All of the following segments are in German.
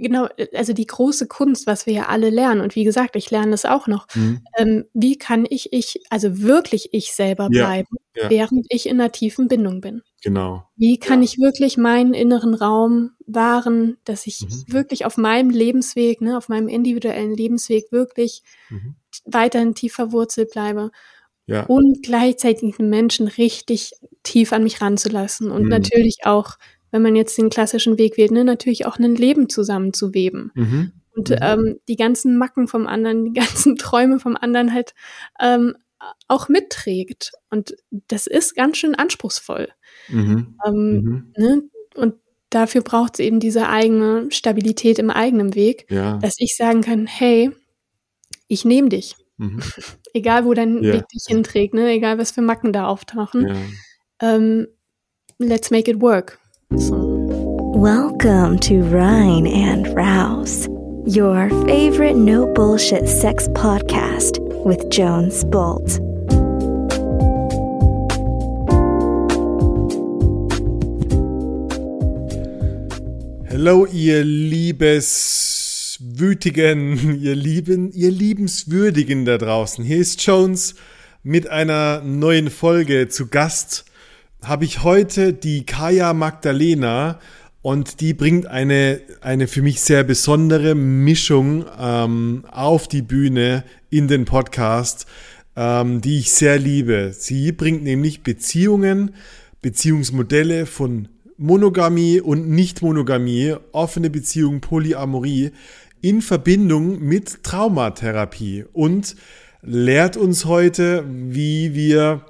genau, also die große Kunst, was wir ja alle lernen, und wie gesagt, ich lerne das auch noch, mhm. ähm, wie kann ich ich, also wirklich ich selber bleiben, ja, ja. während ich in einer tiefen Bindung bin. Genau. Wie kann ja. ich wirklich meinen inneren Raum wahren, dass ich mhm. wirklich auf meinem Lebensweg, ne, auf meinem individuellen Lebensweg wirklich mhm. weiterhin tief verwurzelt bleibe ja. und gleichzeitig den Menschen richtig tief an mich ranzulassen und mhm. natürlich auch, wenn man jetzt den klassischen Weg wählt, ne, natürlich auch ein Leben zusammenzuweben. Mhm. Und mhm. ähm, die ganzen Macken vom anderen, die ganzen Träume vom anderen halt ähm, auch mitträgt. Und das ist ganz schön anspruchsvoll. Mhm. Ähm, mhm. ne? Und dafür braucht es eben diese eigene Stabilität im eigenen Weg, ja. dass ich sagen kann, hey, ich nehme dich. Mhm. Egal, wo dein yeah. Weg dich hinträgt, ne? egal, was für Macken da auftauchen. Yeah. Um, let's make it work. So. Welcome to Rhine and Rouse, your favorite no bullshit sex podcast with Jones Bolt. Hallo, ihr liebes Wütigen, ihr Lieben, ihr Liebenswürdigen da draußen. Hier ist Jones mit einer neuen Folge zu Gast. Habe ich heute die Kaya Magdalena und die bringt eine, eine für mich sehr besondere Mischung ähm, auf die Bühne in den Podcast, ähm, die ich sehr liebe. Sie bringt nämlich Beziehungen, Beziehungsmodelle von Monogamie und Nicht-Monogamie, offene Beziehung, Polyamorie in Verbindung mit Traumatherapie und lehrt uns heute, wie wir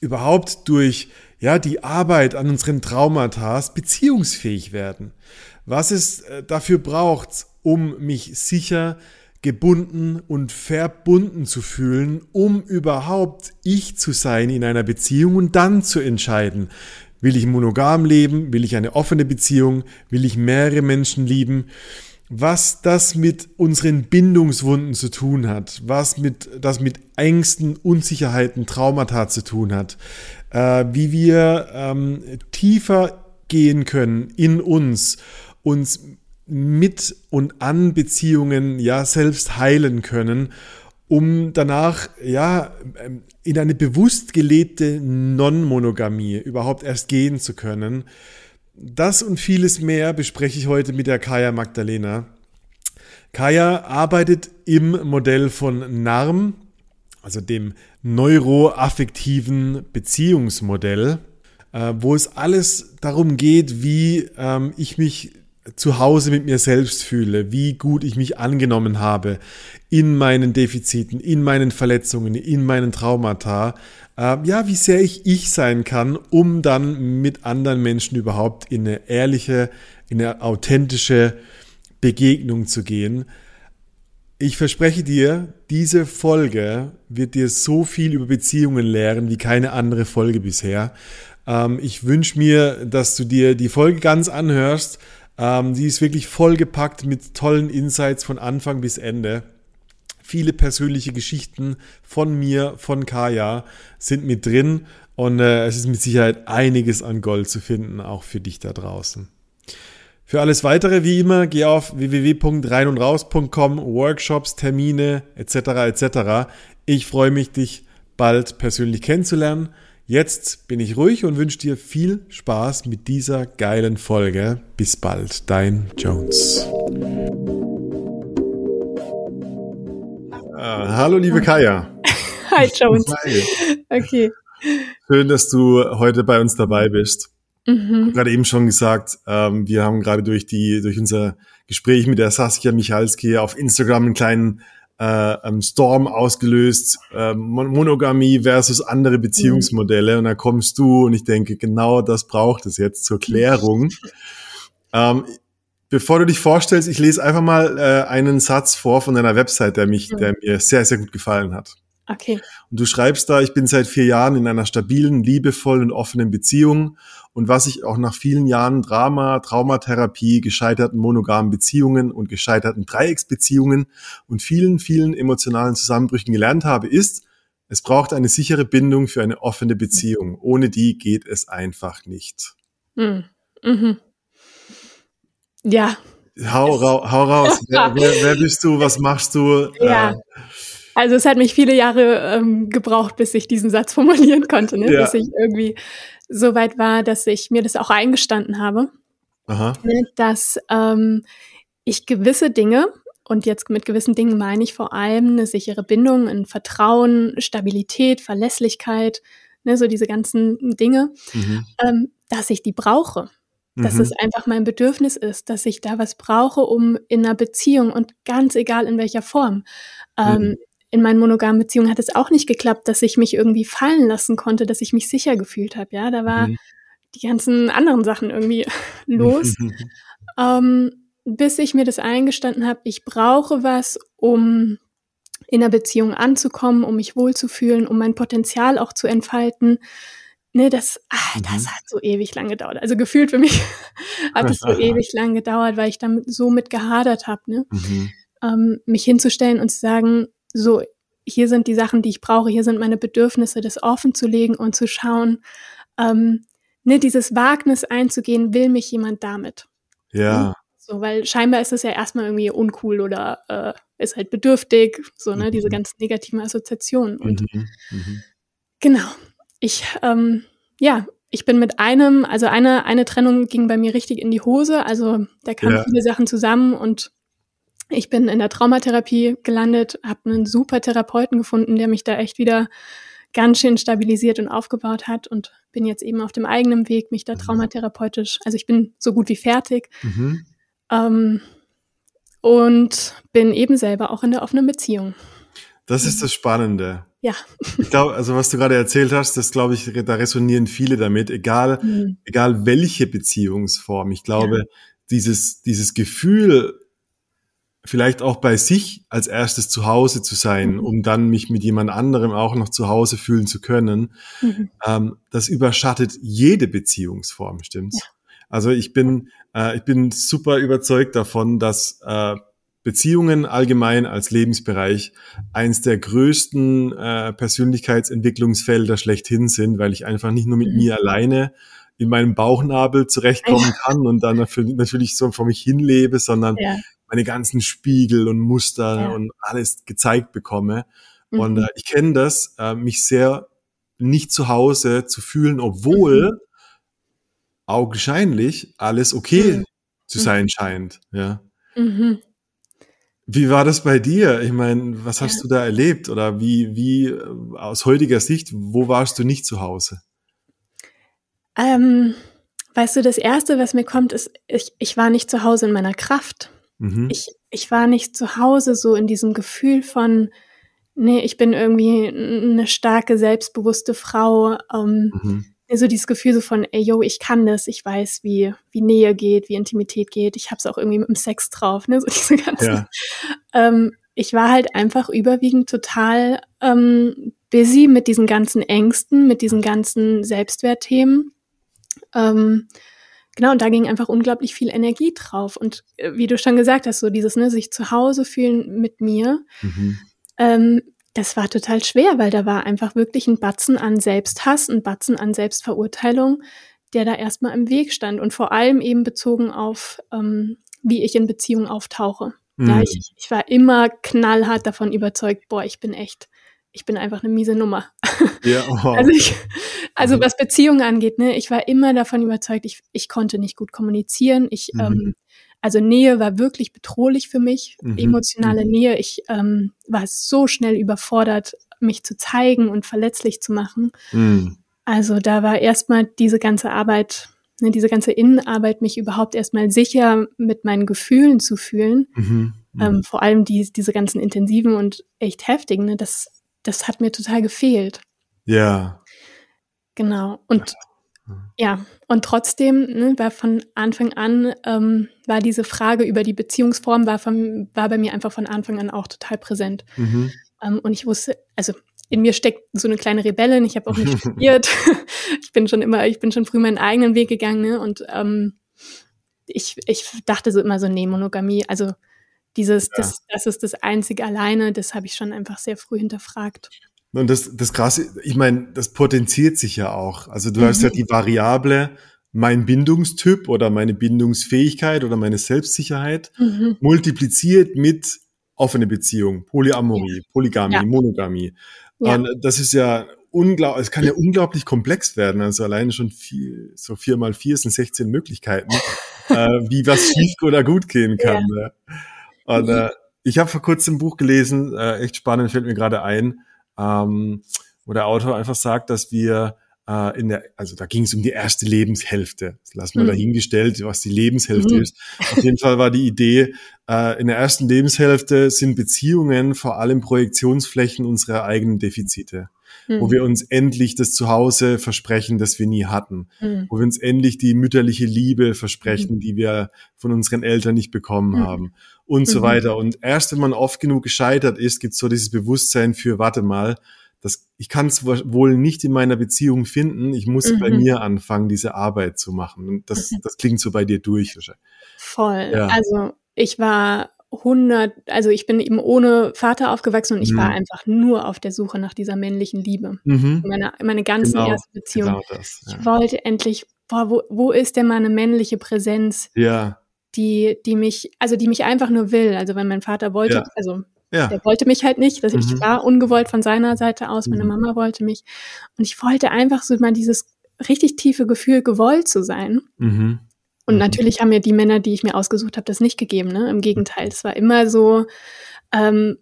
überhaupt durch ja, die Arbeit an unseren Traumata beziehungsfähig werden. Was es äh, dafür braucht, um mich sicher, gebunden und verbunden zu fühlen, um überhaupt ich zu sein in einer Beziehung und dann zu entscheiden, will ich monogam leben, will ich eine offene Beziehung, will ich mehrere Menschen lieben was das mit unseren Bindungswunden zu tun hat, was mit, das mit Ängsten, Unsicherheiten, Traumata zu tun hat, äh, wie wir ähm, tiefer gehen können in uns, uns mit und an Beziehungen ja selbst heilen können, um danach ja in eine bewusst gelebte Non-Monogamie überhaupt erst gehen zu können. Das und vieles mehr bespreche ich heute mit der Kaya Magdalena. Kaya arbeitet im Modell von NARM, also dem neuroaffektiven Beziehungsmodell, äh, wo es alles darum geht, wie ähm, ich mich zu Hause mit mir selbst fühle, wie gut ich mich angenommen habe in meinen Defiziten, in meinen Verletzungen, in meinen Traumata, äh, ja, wie sehr ich ich sein kann, um dann mit anderen Menschen überhaupt in eine ehrliche, in eine authentische Begegnung zu gehen. Ich verspreche dir, diese Folge wird dir so viel über Beziehungen lehren wie keine andere Folge bisher. Ähm, ich wünsche mir, dass du dir die Folge ganz anhörst. Ähm, die ist wirklich vollgepackt mit tollen Insights von Anfang bis Ende. Viele persönliche Geschichten von mir, von Kaya sind mit drin und äh, es ist mit Sicherheit einiges an Gold zu finden, auch für dich da draußen. Für alles weitere, wie immer, geh auf www.reinundraus.com, Workshops, Termine etc. etc. Ich freue mich, dich bald persönlich kennenzulernen. Jetzt bin ich ruhig und wünsche dir viel Spaß mit dieser geilen Folge. Bis bald, dein Jones. hallo, liebe Kaya. Hi, Jones. Hi. Okay. Schön, dass du heute bei uns dabei bist. Mhm. Gerade eben schon gesagt, ähm, wir haben gerade durch die, durch unser Gespräch mit der Saskia Michalski auf Instagram einen kleinen äh, ähm, Storm ausgelöst, äh, Monogamie versus andere Beziehungsmodelle. Mhm. Und da kommst du und ich denke, genau das braucht es jetzt zur Klärung. ähm, bevor du dich vorstellst, ich lese einfach mal äh, einen Satz vor von deiner Website, der mich, mhm. der mir sehr, sehr gut gefallen hat. Okay. Und du schreibst da, ich bin seit vier Jahren in einer stabilen, liebevollen und offenen Beziehung. Und was ich auch nach vielen Jahren Drama, Traumatherapie, gescheiterten monogamen Beziehungen und gescheiterten Dreiecksbeziehungen und vielen, vielen emotionalen Zusammenbrüchen gelernt habe, ist, es braucht eine sichere Bindung für eine offene Beziehung. Ohne die geht es einfach nicht. Mhm. Mhm. Ja, Hau, hau raus. wer, wer, wer, bist du? Was machst du? Ja. Äh, also es hat mich viele Jahre ähm, gebraucht, bis ich diesen Satz formulieren konnte, ne? Ja. bis ich irgendwie so weit war, dass ich mir das auch eingestanden habe, Aha. Ne? dass ähm, ich gewisse Dinge, und jetzt mit gewissen Dingen meine ich vor allem eine sichere Bindung, ein Vertrauen, Stabilität, Verlässlichkeit, ne, so diese ganzen Dinge, mhm. ähm, dass ich die brauche. Dass mhm. es einfach mein Bedürfnis ist, dass ich da was brauche, um in einer Beziehung und ganz egal in welcher Form. Ähm, mhm. In meinen monogamen Beziehungen hat es auch nicht geklappt, dass ich mich irgendwie fallen lassen konnte, dass ich mich sicher gefühlt habe. Ja, da war mhm. die ganzen anderen Sachen irgendwie los. ähm, bis ich mir das eingestanden habe, ich brauche was, um in einer Beziehung anzukommen, um mich wohlzufühlen, um mein Potenzial auch zu entfalten. Ne, das, ach, das mhm. hat so ewig lang gedauert. Also gefühlt für mich hat es so ewig lang gedauert, weil ich damit so mit gehadert habe, ne? Mhm. Ähm, mich hinzustellen und zu sagen, so, hier sind die Sachen, die ich brauche, hier sind meine Bedürfnisse, das offen zu legen und zu schauen, ähm, ne, dieses Wagnis einzugehen, will mich jemand damit. Ja. So, weil scheinbar ist es ja erstmal irgendwie uncool oder äh, ist halt bedürftig, so, ne, mhm. diese ganzen negativen Assoziationen. Und mhm. Mhm. genau, ich, ähm, ja, ich bin mit einem, also eine, eine Trennung ging bei mir richtig in die Hose, also da kamen ja. viele Sachen zusammen und ich bin in der Traumatherapie gelandet, habe einen super Therapeuten gefunden, der mich da echt wieder ganz schön stabilisiert und aufgebaut hat und bin jetzt eben auf dem eigenen Weg, mich da mhm. traumatherapeutisch, also ich bin so gut wie fertig. Mhm. Ähm, und bin eben selber auch in der offenen Beziehung. Das ist das Spannende. Ja. Ich glaube, also was du gerade erzählt hast, das glaube ich, da resonieren viele damit, egal, mhm. egal welche Beziehungsform. Ich glaube, ja. dieses, dieses Gefühl, vielleicht auch bei sich als erstes zu Hause zu sein, mhm. um dann mich mit jemand anderem auch noch zu Hause fühlen zu können, mhm. ähm, das überschattet jede Beziehungsform, stimmt's? Ja. Also ich bin, äh, ich bin super überzeugt davon, dass äh, Beziehungen allgemein als Lebensbereich eins der größten äh, Persönlichkeitsentwicklungsfelder schlechthin sind, weil ich einfach nicht nur mit mhm. mir alleine in meinem Bauchnabel zurechtkommen kann und dann natürlich so vor mich hinlebe, sondern ja. Meine ganzen Spiegel und Muster ja. und alles gezeigt bekomme. Mhm. Und äh, ich kenne das, äh, mich sehr nicht zu Hause zu fühlen, obwohl mhm augenscheinlich alles okay mhm. zu sein scheint. Ja. Mhm. Wie war das bei dir? Ich meine, was hast ja. du da erlebt oder wie, wie äh, aus heutiger Sicht, wo warst du nicht zu Hause? Ähm, weißt du, das Erste, was mir kommt, ist, ich, ich war nicht zu Hause in meiner Kraft. Mhm. Ich, ich war nicht zu Hause so in diesem Gefühl von, nee, ich bin irgendwie eine starke, selbstbewusste Frau. Ähm, mhm so dieses Gefühl so von, ey, yo, ich kann das, ich weiß, wie, wie Nähe geht, wie Intimität geht, ich hab's auch irgendwie mit dem Sex drauf, ne, so diese ganzen. Ja. Ähm, ich war halt einfach überwiegend total ähm, busy mit diesen ganzen Ängsten, mit diesen ganzen Selbstwertthemen. Ähm, genau, und da ging einfach unglaublich viel Energie drauf. Und äh, wie du schon gesagt hast, so dieses, ne, sich zu Hause fühlen mit mir. Mhm. Ähm, das war total schwer, weil da war einfach wirklich ein Batzen an Selbsthass, ein Batzen an Selbstverurteilung, der da erstmal im Weg stand und vor allem eben bezogen auf, ähm, wie ich in Beziehungen auftauche. Mhm. Ja, ich, ich war immer knallhart davon überzeugt, boah, ich bin echt, ich bin einfach eine miese Nummer. Ja, oh. also, ich, also mhm. was Beziehungen angeht, ne, ich war immer davon überzeugt, ich, ich konnte nicht gut kommunizieren, ich mhm. ähm, also Nähe war wirklich bedrohlich für mich, mhm. emotionale mhm. Nähe. Ich ähm, war so schnell überfordert, mich zu zeigen und verletzlich zu machen. Mhm. Also da war erstmal diese ganze Arbeit, ne, diese ganze Innenarbeit, mich überhaupt erstmal sicher mit meinen Gefühlen zu fühlen. Mhm. Ähm, vor allem die, diese ganzen intensiven und echt heftigen, ne, das, das hat mir total gefehlt. Ja. Genau. Und ja, und trotzdem ne, war von Anfang an, ähm, war diese Frage über die Beziehungsform, war, von, war bei mir einfach von Anfang an auch total präsent. Mhm. Ähm, und ich wusste, also in mir steckt so eine kleine Rebellin, ich habe auch nicht studiert. ich bin schon immer, ich bin schon früh meinen eigenen Weg gegangen, ne? Und ähm, ich, ich dachte so immer so, nee, Monogamie, also dieses, ja. das, das ist das einzige alleine, das habe ich schon einfach sehr früh hinterfragt. Und das, das Krasse, ich meine, das potenziert sich ja auch. Also du mhm. hast ja mhm. die Variable mein Bindungstyp oder meine Bindungsfähigkeit oder meine Selbstsicherheit mhm. multipliziert mit offene Beziehung, Polyamorie. Polygamie, ja. Monogamie. Ja. Und das ist ja unglaublich, es kann ja unglaublich komplex werden. Also alleine schon vier, so vier mal vier sind 16 Möglichkeiten, äh, wie was schief oder gut gehen kann. Ja. Und äh, ich habe vor kurzem ein Buch gelesen, äh, echt spannend, fällt mir gerade ein, ähm, wo der Autor einfach sagt, dass wir äh, in der, also da ging es um die erste Lebenshälfte. Das lassen wir mhm. dahingestellt, was die Lebenshälfte mhm. ist. Auf jeden Fall war die Idee, äh, in der ersten Lebenshälfte sind Beziehungen vor allem Projektionsflächen unserer eigenen Defizite mhm. wo wir uns endlich das Zuhause versprechen, das wir nie hatten, mhm. wo wir uns endlich die mütterliche Liebe versprechen, mhm. die wir von unseren Eltern nicht bekommen mhm. haben und so mhm. weiter. Und erst wenn man oft genug gescheitert ist, gibt es so dieses Bewusstsein für, warte mal, das, ich kann es wohl nicht in meiner Beziehung finden. Ich muss mhm. bei mir anfangen, diese Arbeit zu machen. Und das, mhm. das klingt so bei dir durch. Voll. Ja. Also ich war 100, also ich bin eben ohne Vater aufgewachsen und ich mhm. war einfach nur auf der Suche nach dieser männlichen Liebe. Mhm. Meine, meine ganze genau, erste Beziehung. Genau das, ja. Ich wollte endlich, boah, wo, wo ist denn meine männliche Präsenz? Ja. Die, die mich, also die mich einfach nur will. Also wenn mein Vater wollte, ja. also ja. der wollte mich halt nicht, dass ich mhm. war ungewollt von seiner Seite aus, meine mhm. Mama wollte mich. Und ich wollte einfach so mal dieses richtig tiefe Gefühl, gewollt zu sein. Mhm. Und mhm. natürlich haben mir die Männer, die ich mir ausgesucht habe, das nicht gegeben. Ne? Im Gegenteil, es war immer so, ähm,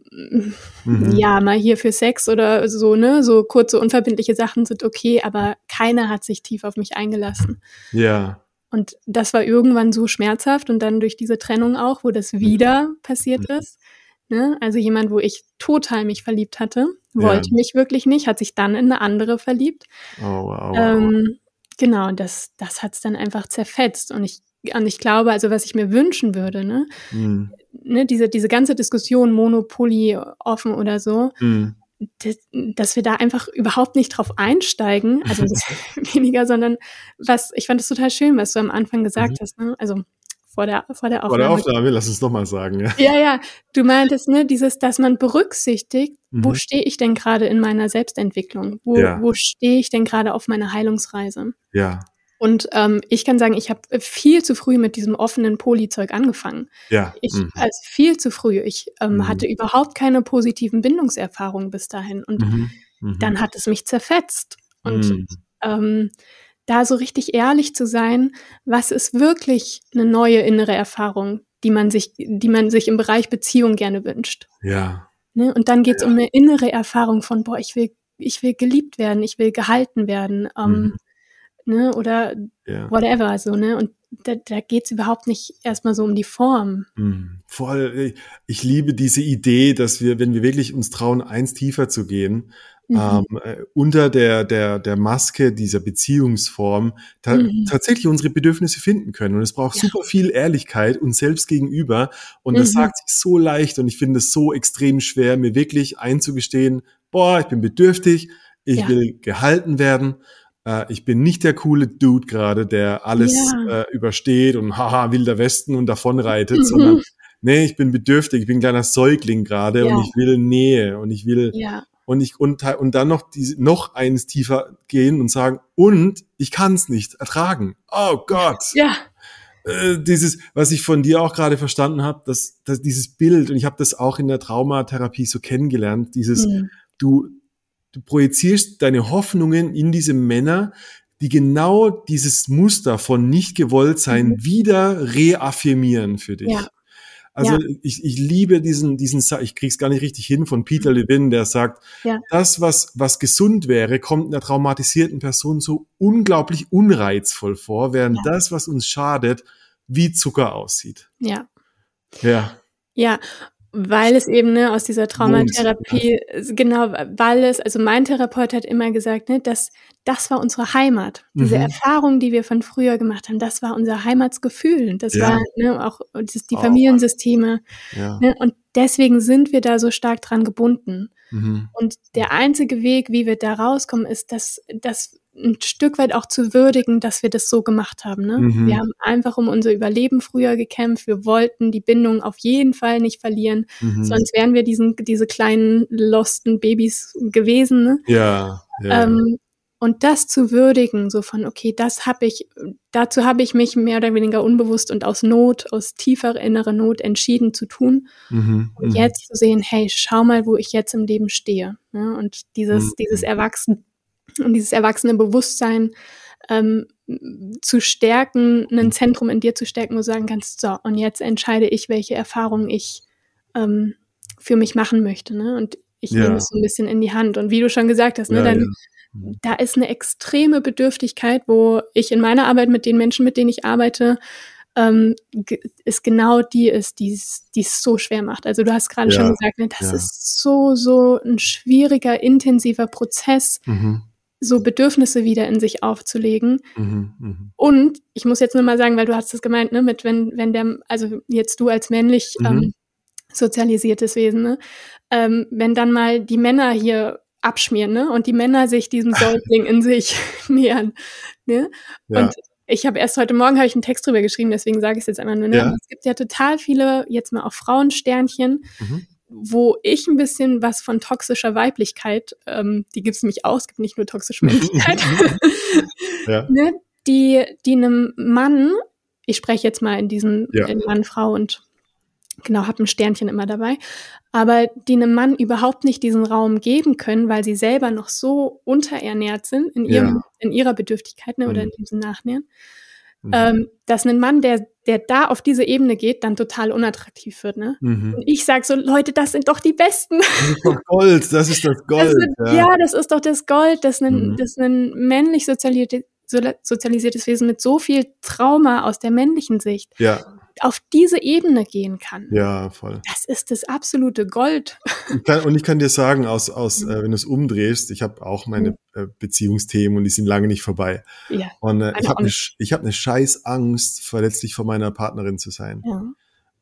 mhm. ja, mal hier für Sex oder so, ne, so kurze, unverbindliche Sachen sind okay, aber keiner hat sich tief auf mich eingelassen. Ja. Und das war irgendwann so schmerzhaft und dann durch diese Trennung auch, wo das wieder passiert mhm. ist. Ne? Also jemand, wo ich total mich verliebt hatte, wollte ja. mich wirklich nicht, hat sich dann in eine andere verliebt. Oh, wow, wow. Ähm, Genau, das, das hat es dann einfach zerfetzt. Und ich, und ich glaube, also was ich mir wünschen würde, ne, mhm. ne diese, diese ganze Diskussion Monopoly offen oder so, mhm. Dass, wir da einfach überhaupt nicht drauf einsteigen, also weniger, sondern was, ich fand es total schön, was du am Anfang gesagt mhm. hast, ne? Also vor der, vor der Aufnahme. Vor der Aufnahme, lass uns nochmal sagen. Ja. ja, ja. Du meintest, ne, dieses, dass man berücksichtigt, mhm. wo stehe ich denn gerade in meiner Selbstentwicklung? Wo, ja. wo stehe ich denn gerade auf meiner Heilungsreise? Ja. Und ähm, ich kann sagen, ich habe viel zu früh mit diesem offenen Polyzeug angefangen. Ja. Ich, mhm. also viel zu früh. Ich ähm, mhm. hatte überhaupt keine positiven Bindungserfahrungen bis dahin. Und mhm. mhm. dann hat es mich zerfetzt. Und mhm. ähm, da so richtig ehrlich zu sein, was ist wirklich eine neue innere Erfahrung, die man sich, die man sich im Bereich Beziehung gerne wünscht. Ja. Ne? Und dann geht es ja. um eine innere Erfahrung von, boah, ich will, ich will geliebt werden, ich will gehalten werden, ähm, mhm. Ne? oder ja. whatever, so, ne? Und da, da geht es überhaupt nicht erstmal so um die Form. Mhm. Voll, ich liebe diese Idee, dass wir, wenn wir wirklich uns trauen, eins tiefer zu gehen, Mhm. Ähm, äh, unter der, der, der Maske dieser Beziehungsform ta mhm. tatsächlich unsere Bedürfnisse finden können. Und es braucht ja. super viel Ehrlichkeit uns selbst gegenüber. Und das mhm. sagt sich so leicht und ich finde es so extrem schwer, mir wirklich einzugestehen, boah, ich bin bedürftig, ich ja. will gehalten werden. Äh, ich bin nicht der coole Dude gerade, der alles ja. äh, übersteht und haha, wilder Westen und davonreitet, mhm. sondern nee, ich bin bedürftig, ich bin ein kleiner Säugling gerade und ich will Nähe und ich will und ich und, und dann noch die, noch eines tiefer gehen und sagen und ich kann es nicht ertragen. Oh Gott. Ja. Äh, dieses, was ich von dir auch gerade verstanden habe, dass, dass dieses Bild und ich habe das auch in der Traumatherapie so kennengelernt. Dieses, mhm. du du projizierst deine Hoffnungen in diese Männer, die genau dieses Muster von nicht gewollt sein mhm. wieder reaffirmieren für dich. Ja. Also ja. ich, ich liebe diesen, diesen, ich krieg's gar nicht richtig hin von Peter mhm. Levin, der sagt, ja. das, was, was gesund wäre, kommt einer traumatisierten Person so unglaublich unreizvoll vor, während ja. das, was uns schadet, wie Zucker aussieht. Ja. Ja. Ja, weil es eben ne, aus dieser Traumatherapie, genau, weil es, also mein Therapeut hat immer gesagt, ne, dass das war unsere Heimat. Diese mhm. Erfahrung, die wir von früher gemacht haben, das war unser Heimatsgefühl. Das ja. war ne, auch das, die oh, Familiensysteme. Ja. Ne, und deswegen sind wir da so stark dran gebunden. Mhm. Und der einzige Weg, wie wir da rauskommen, ist, dass, dass ein Stück weit auch zu würdigen, dass wir das so gemacht haben. Ne? Mhm. Wir haben einfach um unser Überleben früher gekämpft. Wir wollten die Bindung auf jeden Fall nicht verlieren, mhm. sonst wären wir diesen, diese kleinen losten Babys gewesen. Ne? Ja. ja. Ähm, Und das zu würdigen, so von, okay, das habe ich, dazu habe ich mich mehr oder weniger unbewusst und aus Not, aus tiefer innerer Not entschieden zu tun. Mhm, und mhm. jetzt zu sehen, hey, schau mal, wo ich jetzt im Leben stehe. Ne? Und dieses, mhm. dieses Erwachsen und dieses erwachsene Bewusstsein ähm, zu stärken, ein Zentrum in dir zu stärken, wo du sagen kannst, so, und jetzt entscheide ich, welche Erfahrungen ich ähm, für mich machen möchte. Ne? Und ich ja. nehme es so ein bisschen in die Hand. Und wie du schon gesagt hast, ne, ja, dann, ja. Mhm. da ist eine extreme Bedürftigkeit, wo ich in meiner Arbeit mit den Menschen, mit denen ich arbeite, ähm, ist genau die ist, die es so schwer macht. Also du hast gerade ja, schon gesagt, ne, das ja. ist so, so ein schwieriger, intensiver Prozess, mhm. so Bedürfnisse wieder in sich aufzulegen. Mhm, mh. Und ich muss jetzt nur mal sagen, weil du hast es gemeint, ne, mit wenn, wenn der, also jetzt du als männlich mhm. ähm, sozialisiertes Wesen, ne, ähm, wenn dann mal die Männer hier abschmieren, ne? Und die Männer sich diesem Säugling in sich nähern. Ne? Ja. Und ich habe erst heute Morgen habe ich einen Text drüber geschrieben, deswegen sage ich es jetzt einmal nur. Ne? Ja. Es gibt ja total viele, jetzt mal auch Frauensternchen, mhm. wo ich ein bisschen was von toxischer Weiblichkeit, ähm, die gibt es nämlich auch, es gibt nicht nur toxische Männlichkeit, ja. ne? die, die einem Mann, ich spreche jetzt mal in diesen ja. Mann, Frau und genau, habe ein Sternchen immer dabei, aber die einem Mann überhaupt nicht diesen Raum geben können, weil sie selber noch so unterernährt sind in, ihrem, ja. in ihrer Bedürftigkeit ne, oder mhm. in diesem Nachnähren, mhm. ähm, dass ein Mann, der, der da auf diese Ebene geht, dann total unattraktiv wird. Ne? Mhm. Und ich sage so, Leute, das sind doch die Besten. Das ist doch Gold, das ist das Gold. Das sind, ja. ja. das ist doch das Gold, dass ein, mhm. dass ein männlich sozialisierte, sozialisiertes Wesen mit so viel Trauma aus der männlichen Sicht ja auf diese Ebene gehen kann. Ja, voll. Das ist das absolute Gold. Ich kann, und ich kann dir sagen, aus, aus äh, wenn du es umdrehst, ich habe auch meine mhm. äh, Beziehungsthemen und die sind lange nicht vorbei. Ja, und äh, ich habe eine hab ne scheiß Angst, verletzlich vor meiner Partnerin zu sein. Ja.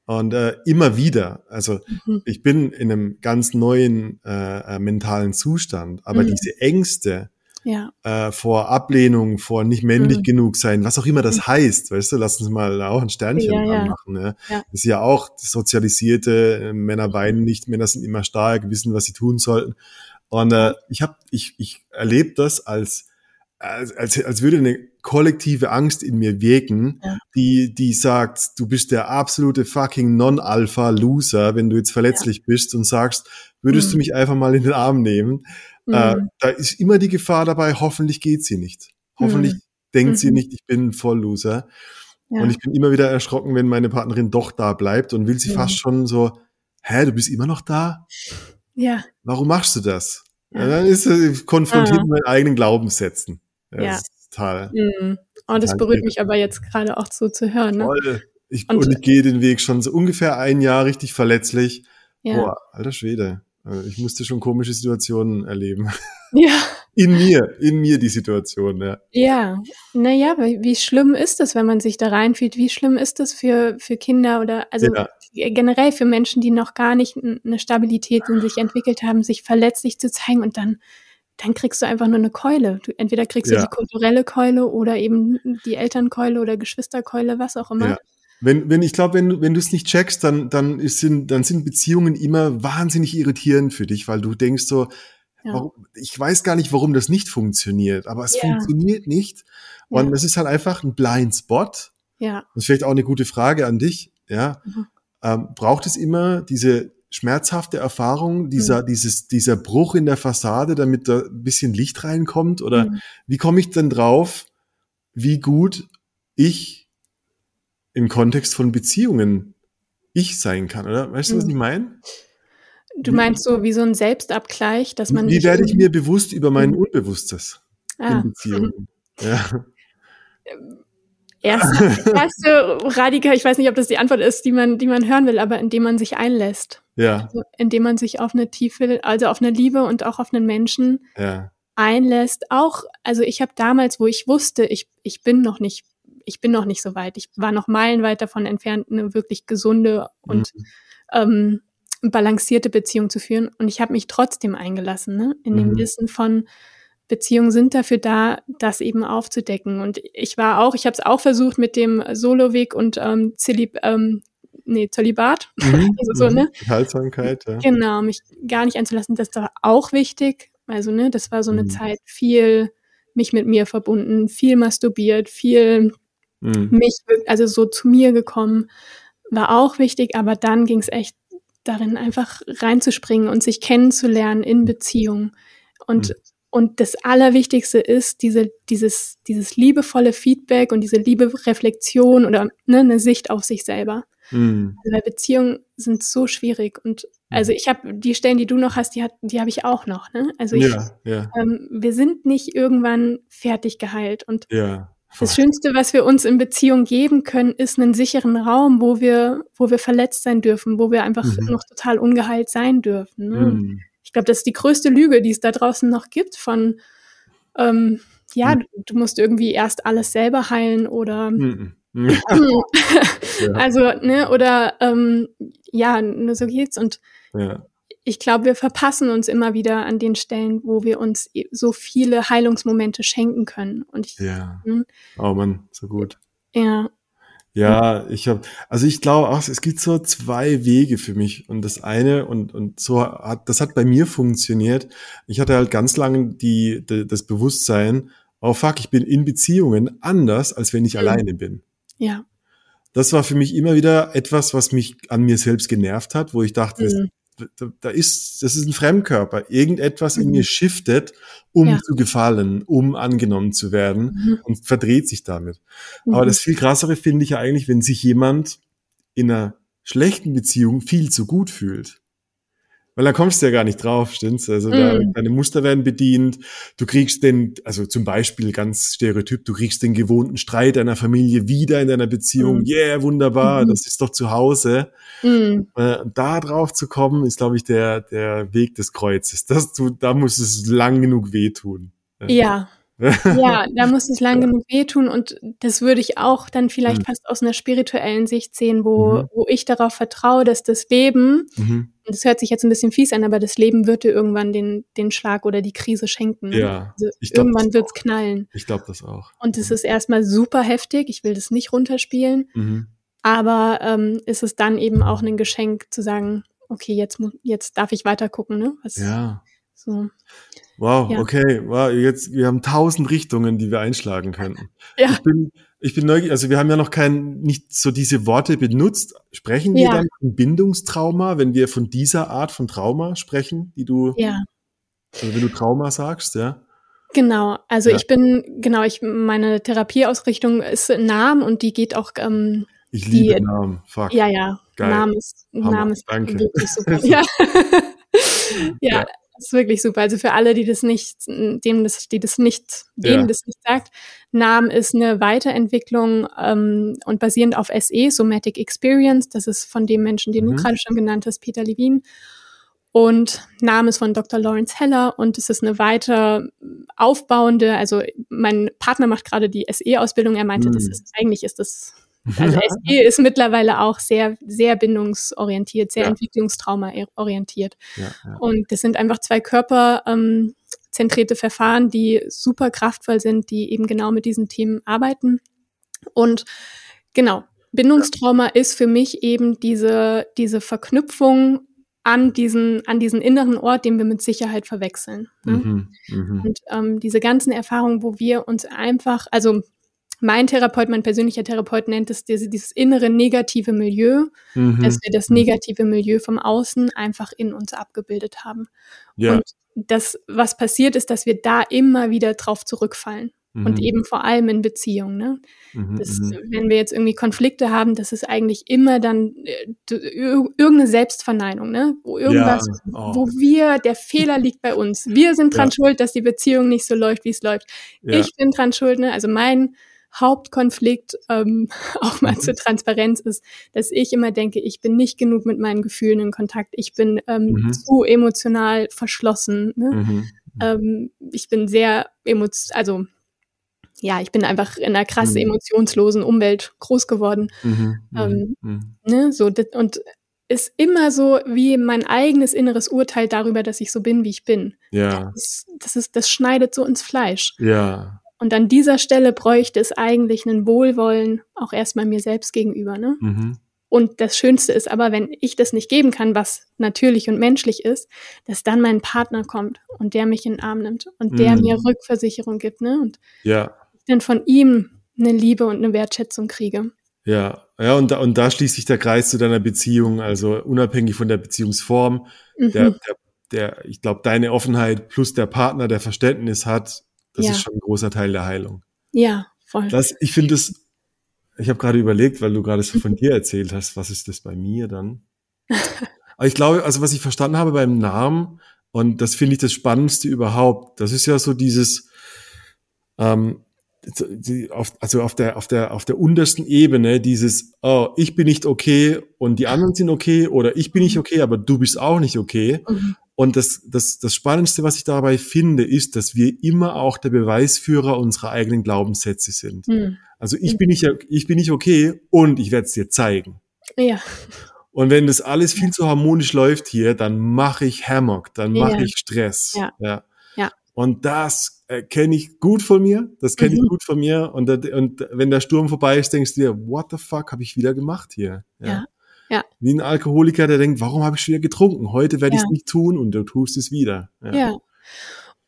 Und äh, immer wieder, also mhm. ich bin in einem ganz neuen äh, äh mentalen Zustand, aber mhm. diese Ängste, ja. äh, vor Ablehnung, vor nicht männlich mhm. genug sein, was auch immer das mhm. heißt, weißt du, lass uns mal auch ein Sternchen ja, ja. machen. Ne? Ja. Das ist ja auch sozialisierte, äh, Männer weinen nicht, Männer sind immer stark, wissen, was sie tun sollten. Und äh, ich habe, ich, ich erlebe das als, als, als, als würde eine kollektive Angst in mir wirken, ja. die, die sagt, du bist der absolute fucking Non-Alpha-Loser, wenn du jetzt verletzlich ja. bist und sagst, würdest mhm. du mich einfach mal in den Arm nehmen? Äh, mhm. Äh, da ist immer die Gefahr dabei, hoffentlich geht sie nicht. Hoffentlich mhm. denkt sie mhm. nicht, ich bin ein Vollloser. Ja. Und ich bin immer wieder erschrocken, wenn meine Partnerin doch da bleibt und will sie fast schon so, hä, du bist immer noch da? Ja. Warum machst du das? Ja. dann ist sie konfrontiert ah. mit meinen eigenen Glaubenssätzen. Ja. ja. total. Mhm. Oh, das berührt mich aber jetzt gerade auch so zu hören. Ne? Toll. Ich, und, und ich gehe den Weg schon so ungefähr ein Jahr richtig verletzlich. Ja. Boah, alter Schwede. Also ich musste schon komische Situationen erleben. Ja. In mir, in mir die Situation, ja. Ja, naja, wie schlimm ist das, wenn man sich da reinfühlt? Wie schlimm ist das für, für Kinder oder also ja. generell für Menschen, die noch gar nicht eine Stabilität in sich entwickelt haben, sich verletzlich zu zeigen und dann dann kriegst du einfach nur eine Keule. Du, entweder kriegst ja. du die kulturelle Keule oder eben die Elternkeule oder Geschwisterkeule, was auch immer. Ja. Wenn, wenn ich glaube, wenn du wenn du es nicht checkst, dann dann ist, sind dann sind Beziehungen immer wahnsinnig irritierend für dich, weil du denkst so, ja. warum, ich weiß gar nicht, warum das nicht funktioniert, aber es ja. funktioniert nicht. Und ja. das ist halt einfach ein Blind Spot. Ja. Das ist vielleicht auch eine gute Frage an dich. Ja. Mhm. Ähm, braucht es immer diese schmerzhafte Erfahrung, dieser, mhm. dieses, dieser Bruch in der Fassade, damit da ein bisschen Licht reinkommt? Oder mhm. wie komme ich denn drauf, wie gut ich im Kontext von Beziehungen ich sein kann, oder? Weißt du, was hm. ich meine? Du meinst so wie so ein Selbstabgleich, dass man. Wie werde ich mir bewusst über mein hm. Unbewusstes ah. in Beziehungen? Ja. Erste, erste radikal, ich weiß nicht, ob das die Antwort ist, die man, die man hören will, aber indem man sich einlässt. Ja. Also, indem man sich auf eine tiefe, also auf eine Liebe und auch auf einen Menschen ja. einlässt. Auch, also ich habe damals, wo ich wusste, ich, ich bin noch nicht ich bin noch nicht so weit. Ich war noch meilenweit davon entfernt, eine wirklich gesunde und mhm. ähm, balancierte Beziehung zu führen. Und ich habe mich trotzdem eingelassen, ne? in dem mhm. Wissen von, Beziehungen sind dafür da, das eben aufzudecken. Und ich war auch, ich habe es auch versucht mit dem Soloweg und ähm, Zilib, ähm, nee, Zölibat. Mhm, also so, ne? Haltsamkeit, ja. Genau, mich gar nicht einzulassen, das war auch wichtig. Also, ne, das war so eine mhm. Zeit viel mich mit mir verbunden, viel masturbiert, viel mhm. mich, also so zu mir gekommen, war auch wichtig, aber dann ging es echt darin, einfach reinzuspringen und sich kennenzulernen in Beziehungen. Und, mhm. und das Allerwichtigste ist, diese, dieses, dieses liebevolle Feedback und diese liebe Reflexion oder ne, eine Sicht auf sich selber. Mhm. Also, weil Beziehungen sind so schwierig und also ich habe die Stellen, die du noch hast, die, hat, die habe ich auch noch. Ne? Also ich, ja, ja. Ähm, wir sind nicht irgendwann fertig geheilt und ja. Das Schönste, was wir uns in Beziehung geben können, ist einen sicheren Raum, wo wir, wo wir verletzt sein dürfen, wo wir einfach mhm. noch total ungeheilt sein dürfen. Ne? Mhm. Ich glaube, das ist die größte Lüge, die es da draußen noch gibt von, ähm, ja, mhm. du, du, musst irgendwie erst alles selber heilen oder mhm. also, ne, oder ähm, ja, nur so geht's. Und ja ich glaube, wir verpassen uns immer wieder an den Stellen, wo wir uns e, so viele Heilungsmomente schenken können. Und ich, ja. Hm? Oh man, so gut. Ja. Ja, ich habe, also ich glaube auch, es gibt so zwei Wege für mich. Und das eine, und, und so hat, das hat bei mir funktioniert. Ich hatte halt ganz lange die, die das Bewusstsein, oh fuck, ich bin in Beziehungen anders, als wenn ich mhm. alleine bin. Ja. Das war für mich immer wieder etwas, was mich an mir selbst genervt hat, wo ich dachte, mhm da, da ist, das ist ein Fremdkörper. Irgendetwas mhm. in mir shiftet, um ja. zu gefallen, um angenommen zu werden mhm. und verdreht sich damit. Mhm. Aber das viel krassere finde ich ja eigentlich, wenn sich jemand in einer schlechten Beziehung viel zu gut fühlt. Weil da kommst du ja gar nicht drauf, stimmt's? Also da, mm. deine Muster werden bedient. Du kriegst den, also zum Beispiel ganz stereotyp, du kriegst den gewohnten Streit deiner Familie wieder in deiner Beziehung. Mm. Yeah, wunderbar, mm. das ist doch zu Hause. Mm. Äh, da drauf zu kommen, ist, glaube ich, der, der Weg des Kreuzes. Das, du, da muss es lang genug wehtun. Ja, ja, da muss es lang genug wehtun und das würde ich auch dann vielleicht mhm. fast aus einer spirituellen Sicht sehen, wo, mhm. wo ich darauf vertraue, dass das Leben, mhm. und das hört sich jetzt ein bisschen fies an, aber das Leben wird dir irgendwann den, den Schlag oder die Krise schenken. Ja, also irgendwann wird es knallen. Ich glaube das auch. Und es ist erstmal super heftig, ich will das nicht runterspielen, mhm. aber ähm, ist es dann eben auch ein Geschenk zu sagen, okay, jetzt, jetzt darf ich weiter gucken, ne? Was, ja. So. Wow, ja. okay, wow, jetzt, wir haben tausend Richtungen, die wir einschlagen könnten. Ja. Ich bin, ich bin neugierig, also wir haben ja noch kein, nicht so diese Worte benutzt. Sprechen wir ja. dann von Bindungstrauma, wenn wir von dieser Art von Trauma sprechen, die du, ja. also wenn du Trauma sagst, ja? Genau, also ja. ich bin, genau, ich, meine Therapieausrichtung ist Namen und die geht auch, ähm, ich liebe die, Namen, fuck. Ja, ja, Geil. Namen ist, Namen ist Danke. wirklich super. ja. ja, das ist wirklich super. Also für alle, die das nicht, dem das, die das nicht, denen ja. das nicht sagt, NAM ist eine Weiterentwicklung ähm, und basierend auf SE, Somatic Experience. Das ist von dem Menschen, den mhm. du gerade schon genannt hast, Peter Levine. Und NAM ist von Dr. Lawrence Heller und es ist eine weiter aufbauende, also mein Partner macht gerade die SE-Ausbildung, er meinte, mhm. das ist, eigentlich ist das also SE ist mittlerweile auch sehr, sehr bindungsorientiert, sehr ja. entwicklungstrauma-orientiert. Ja, ja. Und das sind einfach zwei körperzentrierte ähm, Verfahren, die super kraftvoll sind, die eben genau mit diesen Themen arbeiten. Und genau, Bindungstrauma ist für mich eben diese, diese Verknüpfung an diesen, an diesen inneren Ort, den wir mit Sicherheit verwechseln. Ne? Mhm, mh. Und ähm, diese ganzen Erfahrungen, wo wir uns einfach, also mein Therapeut, mein persönlicher Therapeut nennt es diese, dieses innere negative Milieu, mhm. dass wir das negative Milieu vom Außen einfach in uns abgebildet haben. Ja. Und das, was passiert ist, dass wir da immer wieder drauf zurückfallen. Mhm. Und eben vor allem in Beziehungen. Ne? Mhm, das, mhm. wenn wir jetzt irgendwie Konflikte haben, das ist eigentlich immer dann äh, irgendeine Selbstverneinung, ne? Wo irgendwas, ja. oh. wo wir, der Fehler liegt bei uns. Wir sind dran ja. schuld, dass die Beziehung nicht so läuft, wie es läuft. Ja. Ich bin dran schuld, ne? Also mein Hauptkonflikt ähm, auch mal mhm. zur Transparenz ist, dass ich immer denke, ich bin nicht genug mit meinen Gefühlen in Kontakt, ich bin ähm, mhm. zu emotional verschlossen. Ne? Mhm. Ähm, ich bin sehr emotional, also ja, ich bin einfach in einer krass mhm. emotionslosen Umwelt groß geworden. Mhm. Mhm. Ähm, ne? so, und ist immer so wie mein eigenes inneres Urteil darüber, dass ich so bin, wie ich bin. Ja. Das, das ist, das schneidet so ins Fleisch. Ja. Und an dieser Stelle bräuchte es eigentlich einen Wohlwollen, auch erstmal mir selbst gegenüber. Ne? Mhm. Und das Schönste ist aber, wenn ich das nicht geben kann, was natürlich und menschlich ist, dass dann mein Partner kommt und der mich in den Arm nimmt und der mm. mir Rückversicherung gibt, ne? Und ja. ich dann von ihm eine Liebe und eine Wertschätzung kriege. Ja, ja, und da, und da schließt sich der Kreis zu deiner Beziehung, also unabhängig von der Beziehungsform, mhm. der, der, der, ich glaube, deine Offenheit plus der Partner, der Verständnis hat, das ja. ist schon ein großer Teil der Heilung. Ja, voll. Das, ich finde es ich habe gerade überlegt, weil du gerade so von dir erzählt hast, was ist das bei mir dann? Aber ich glaube, also was ich verstanden habe beim Namen, und das finde ich das Spannendste überhaupt, das ist ja so dieses, ähm, also auf der, auf der, auf der untersten Ebene dieses, oh, ich bin nicht okay und die anderen sind okay oder ich bin nicht okay, aber du bist auch nicht okay. Mhm. Und das, das, das Spannendste, was ich dabei finde, ist, dass wir immer auch der Beweisführer unserer eigenen Glaubenssätze sind. Mhm. Also ich bin nicht, ich bin nicht okay und ich werde es dir zeigen. Ja. Und wenn das alles viel zu harmonisch läuft hier, dann mache ich Hammock, dann mache ja. ich Stress. Ja. ja. ja. Und das äh, kenne ich gut von mir, das kenne mhm. ich gut von mir. Und, und wenn der Sturm vorbei ist, denkst du dir, what the fuck habe ich wieder gemacht hier? Ja. ja. Ja. Wie ein Alkoholiker, der denkt, warum habe ich schon wieder getrunken? Heute werde ich es nicht tun und du tust es wieder. ja.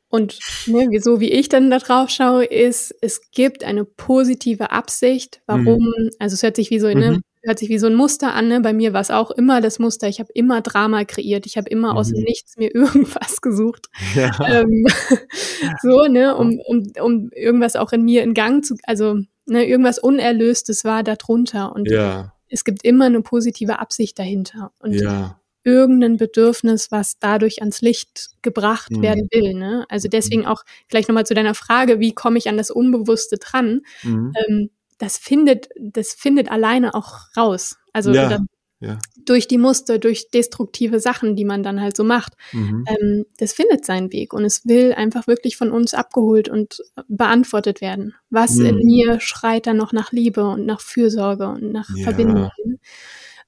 Und ne, so wie ich dann da drauf schaue, ist, es gibt eine positive Absicht, warum, mhm. also es hört sich wie so, ne, mhm. hört sich wie so ein Muster an, ne? Bei mir war es auch immer das Muster, ich habe immer Drama kreiert, ich habe immer mhm. aus dem Nichts mir irgendwas gesucht. Ja. Ähm, so, ne, um, um, um irgendwas auch in mir in Gang zu, also ne, irgendwas Unerlöstes war darunter. Und ja. Es gibt immer eine positive Absicht dahinter. Und ja irgendein Bedürfnis, was dadurch ans Licht gebracht mhm. werden will. Ne? Also deswegen mhm. auch gleich nochmal zu deiner Frage, wie komme ich an das Unbewusste dran? Mhm. Ähm, das findet, das findet alleine auch raus. Also ja. Ja. durch die Muster, durch destruktive Sachen, die man dann halt so macht. Mhm. Ähm, das findet seinen Weg und es will einfach wirklich von uns abgeholt und beantwortet werden. Was in mhm. mir schreit dann noch nach Liebe und nach Fürsorge und nach ja. Verbindung?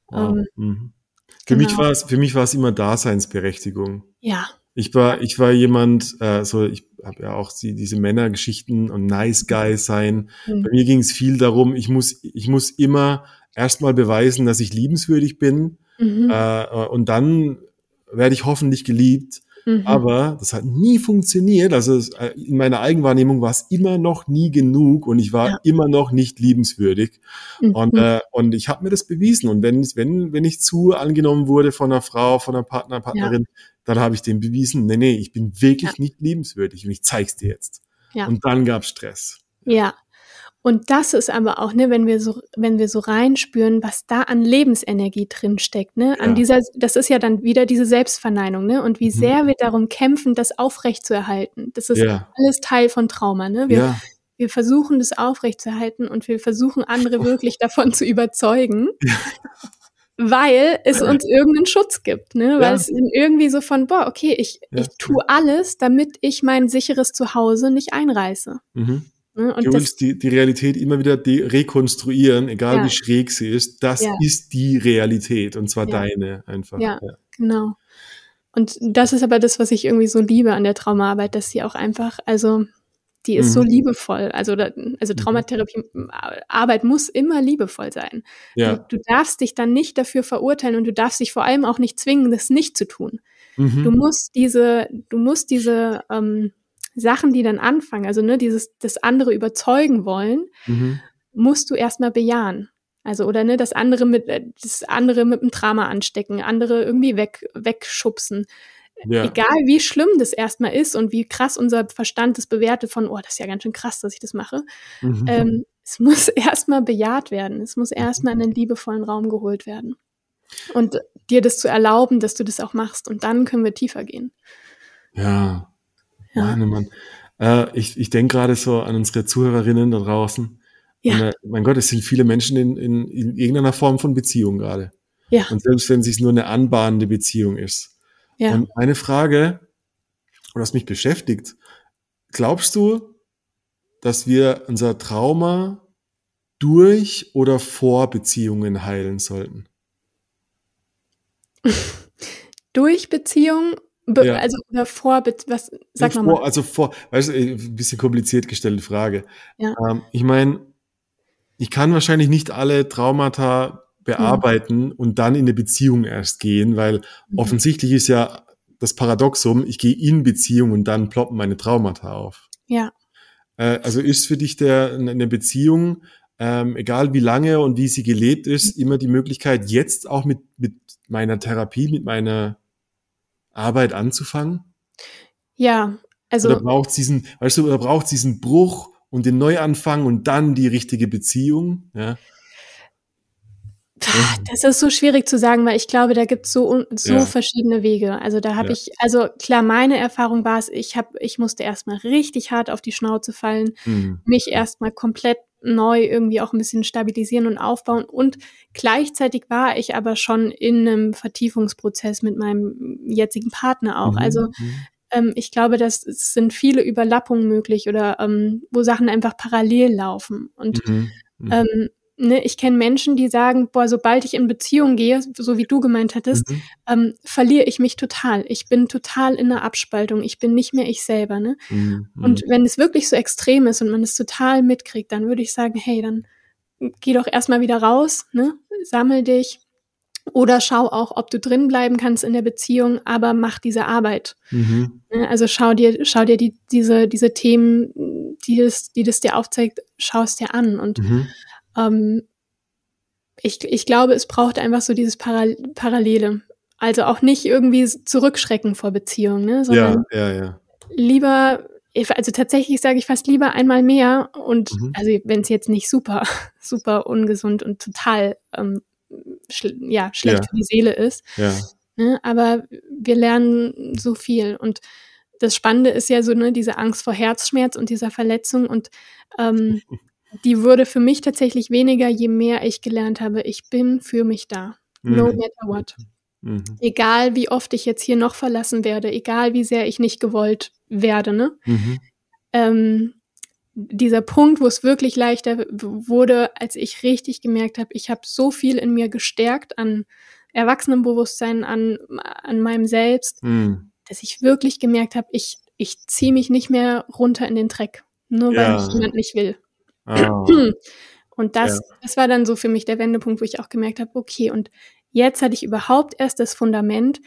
Wow. Ähm, mhm. Für genau. mich war es, für mich war es immer Daseinsberechtigung. Ja. Ich war, ich war jemand, äh, so ich habe ja auch die, diese Männergeschichten und Nice Guy sein. Mhm. Bei mir ging es viel darum, ich muss, ich muss immer erstmal beweisen, dass ich liebenswürdig bin mhm. äh, und dann werde ich hoffentlich geliebt. Mhm. Aber das hat nie funktioniert. Also äh, in meiner Eigenwahrnehmung war es immer noch nie genug und ich war ja. immer noch nicht liebenswürdig. Mhm. Und, äh, und ich habe mir das bewiesen. Und wenn, wenn, wenn ich zu angenommen wurde von einer Frau, von einer Partner, Partnerin, ja. dann habe ich dem bewiesen, nee, nee, ich bin wirklich ja. nicht liebenswürdig und ich zeig's dir jetzt. Ja. Und dann gab's Stress. Ja, und das ist aber auch, ne, wenn wir so, wenn wir so reinspüren, was da an Lebensenergie drin steckt, ne, an ja. dieser, das ist ja dann wieder diese Selbstverneinung, ne, und wie mhm. sehr wir darum kämpfen, das aufrechtzuerhalten. Das ist ja. alles Teil von Trauma, ne. Wir, ja. wir versuchen das aufrechtzuerhalten und wir versuchen andere wirklich davon zu überzeugen. weil es uns irgendeinen Schutz gibt, ne? Weil ja. es irgendwie so von, boah, okay, ich, ja. ich tue alles, damit ich mein sicheres Zuhause nicht einreiße. Mhm. Ne? Und du willst die, die Realität immer wieder rekonstruieren, egal ja. wie schräg sie ist. Das ja. ist die Realität und zwar ja. deine einfach. Ja, genau. Und das ist aber das, was ich irgendwie so liebe an der Traumaarbeit, dass sie auch einfach, also die ist mhm. so liebevoll. Also, also mhm. Traumatherapie, Arbeit muss immer liebevoll sein. Ja. Du, du, darfst dich dann nicht dafür verurteilen und du darfst dich vor allem auch nicht zwingen, das nicht zu tun. Mhm. Du musst diese, du musst diese ähm, Sachen, die dann anfangen, also ne, dieses das andere überzeugen wollen, mhm. musst du erstmal bejahen. Also oder ne, das andere mit äh, das andere mit dem Drama anstecken, andere irgendwie weg wegschubsen. Ja. Egal wie schlimm das erstmal ist und wie krass unser Verstand das bewertet von, oh, das ist ja ganz schön krass, dass ich das mache. Mhm. Ähm, es muss erstmal bejaht werden. Es muss erstmal in einen liebevollen Raum geholt werden. Und dir das zu erlauben, dass du das auch machst. Und dann können wir tiefer gehen. Ja, ja. Mann, Mann. Äh, ich ich denke gerade so an unsere Zuhörerinnen da draußen. Ja. Und, äh, mein Gott, es sind viele Menschen in, in, in irgendeiner Form von Beziehung gerade. Ja. Und selbst wenn es sich nur eine anbahnende Beziehung ist. Ja. Und eine Frage, was mich beschäftigt, glaubst du, dass wir unser Trauma durch oder vor Beziehungen heilen sollten? durch Beziehung Be ja. Also vor, was sag vor, mal. Also vor, weißt du, ein bisschen kompliziert gestellte Frage. Ja. Ähm, ich meine, ich kann wahrscheinlich nicht alle Traumata bearbeiten mhm. und dann in eine Beziehung erst gehen, weil mhm. offensichtlich ist ja das Paradoxum, ich gehe in Beziehung und dann ploppen meine Traumata auf. Ja. Äh, also ist für dich der, eine Beziehung, ähm, egal wie lange und wie sie gelebt ist, mhm. immer die Möglichkeit, jetzt auch mit, mit meiner Therapie, mit meiner Arbeit anzufangen? Ja, also. Oder braucht diesen, weißt du, oder braucht diesen Bruch und den Neuanfang und dann die richtige Beziehung? Ja. Das ist so schwierig zu sagen, weil ich glaube, da gibt es so, so ja. verschiedene Wege. Also da habe ja. ich, also klar, meine Erfahrung war es, ich habe, ich musste erstmal richtig hart auf die Schnauze fallen, mhm. mich erstmal komplett neu irgendwie auch ein bisschen stabilisieren und aufbauen. Und gleichzeitig war ich aber schon in einem Vertiefungsprozess mit meinem jetzigen Partner auch. Mhm. Also mhm. ähm, ich glaube, dass es sind viele Überlappungen möglich oder ähm, wo Sachen einfach parallel laufen. Und mhm. mhm. ähm, ne, ich kenne Menschen, die sagen, boah, sobald ich in Beziehung gehe, so wie du gemeint hattest, mhm. ähm, verliere ich mich total. Ich bin total in der Abspaltung. Ich bin nicht mehr ich selber. Ne? Mhm. Und wenn es wirklich so extrem ist und man es total mitkriegt, dann würde ich sagen, hey, dann geh doch erstmal wieder raus, ne? sammel dich. Oder schau auch, ob du drin bleiben kannst in der Beziehung, aber mach diese Arbeit. Mhm. Ne, also schau dir, schau dir die, diese, diese Themen, die das, die das dir aufzeigt, schau es dir an. Und mhm ähm, ich, ich glaube, es braucht einfach so dieses Paral Parallele. Also auch nicht irgendwie zurückschrecken vor Beziehungen, ne? sondern ja, ja, ja. lieber, also tatsächlich sage ich fast lieber einmal mehr und mhm. also wenn es jetzt nicht super, super ungesund und total ähm, schl ja, schlecht ja. für die Seele ist. Ja. Ne? Aber wir lernen so viel und das Spannende ist ja so, ne, diese Angst vor Herzschmerz und dieser Verletzung und ähm, die wurde für mich tatsächlich weniger, je mehr ich gelernt habe, ich bin für mich da. No mhm. matter what. Mhm. Egal wie oft ich jetzt hier noch verlassen werde, egal wie sehr ich nicht gewollt werde, ne? Mhm. Ähm, dieser Punkt, wo es wirklich leichter wurde, als ich richtig gemerkt habe, ich habe so viel in mir gestärkt an Erwachsenenbewusstsein, an, an meinem Selbst, mhm. dass ich wirklich gemerkt habe, ich, ich ziehe mich nicht mehr runter in den Dreck, nur ja. weil mich jemand nicht will. Ah. Und das, ja. das war dann so für mich der Wendepunkt, wo ich auch gemerkt habe, okay, und jetzt hatte ich überhaupt erst das Fundament,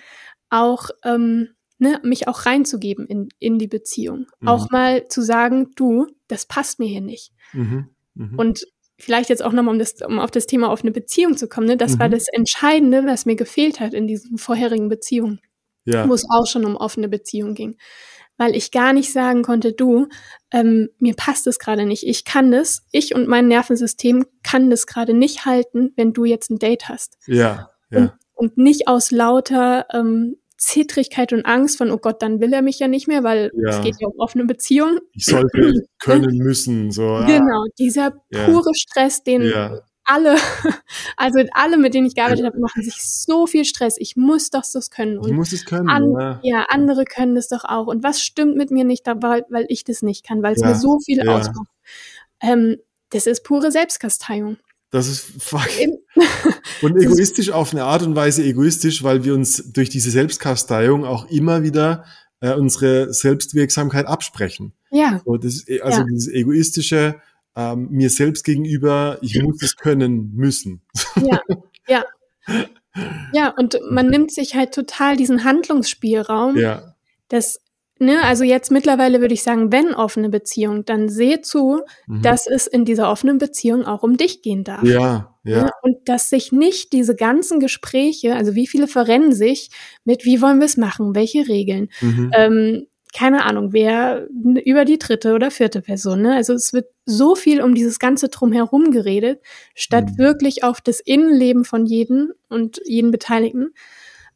auch ähm, ne, mich auch reinzugeben in, in die Beziehung. Mhm. Auch mal zu sagen, du, das passt mir hier nicht. Mhm. Mhm. Und vielleicht jetzt auch nochmal, um, das, um auf das Thema offene Beziehung zu kommen, ne, das war mhm. das Entscheidende, was mir gefehlt hat in diesen vorherigen Beziehungen. Ja. Wo es auch schon um offene Beziehung ging weil ich gar nicht sagen konnte, du, ähm, mir passt es gerade nicht. Ich kann das, ich und mein Nervensystem kann das gerade nicht halten, wenn du jetzt ein Date hast. Ja, ja. Und, und nicht aus lauter ähm, Zittrigkeit und Angst von, oh Gott, dann will er mich ja nicht mehr, weil ja. es geht ja um offene Beziehung. Ich sollte können müssen, so. Genau, dieser pure ja. Stress, den ja alle, also alle, mit denen ich gearbeitet habe, machen sich so viel Stress. Ich muss doch das können. Und ich muss es können. An, ja. ja. andere können das doch auch. Und was stimmt mit mir nicht, weil, weil ich das nicht kann, weil es ja. mir so viel ja. ausmacht. Ähm, das ist pure Selbstkasteiung. Das ist fuck. und egoistisch auf eine Art und Weise egoistisch, weil wir uns durch diese Selbstkasteiung auch immer wieder äh, unsere Selbstwirksamkeit absprechen. Ja. So, das, also dieses egoistische, ähm, mir selbst gegenüber, ich muss es können müssen. Ja, ja. Ja, und man nimmt sich halt total diesen Handlungsspielraum. Ja. Das, ne, also jetzt mittlerweile würde ich sagen, wenn offene Beziehung, dann seh zu, mhm. dass es in dieser offenen Beziehung auch um dich gehen darf. Ja, ja. Ne? Und dass sich nicht diese ganzen Gespräche, also wie viele verrennen sich mit, wie wollen wir es machen, welche Regeln, mhm. ähm, keine Ahnung, wer über die dritte oder vierte Person. Ne? Also es wird so viel um dieses ganze Drumherum geredet, statt mhm. wirklich auf das Innenleben von jedem und jeden Beteiligten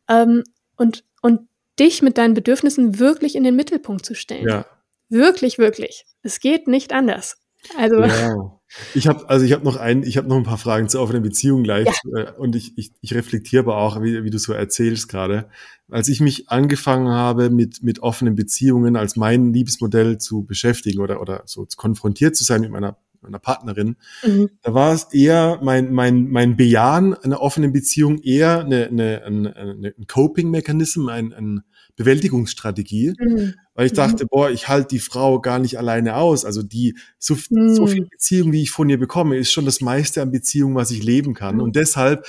ähm, und, und dich mit deinen Bedürfnissen wirklich in den Mittelpunkt zu stellen. Ja. Wirklich, wirklich. Es geht nicht anders. Also. Ja. Ich habe also ich habe noch ein, ich habe noch ein paar Fragen zur offenen Beziehung gleich ja. Äh, und ich, ich, ich reflektiere aber auch, wie, wie du so erzählst gerade. Als ich mich angefangen habe mit mit offenen Beziehungen als mein Liebesmodell zu beschäftigen oder oder so konfrontiert zu sein mit meiner meiner Partnerin, mhm. da war es eher mein, mein, mein Bejahen einer offenen Beziehung eher eine, eine, eine, eine ein Coping-Mechanismus, ein, ein Bewältigungsstrategie, mhm. weil ich dachte, mhm. boah, ich halte die Frau gar nicht alleine aus. Also die so, mhm. so viel Beziehung, wie ich von ihr bekomme, ist schon das meiste an Beziehung, was ich leben kann. Mhm. Und deshalb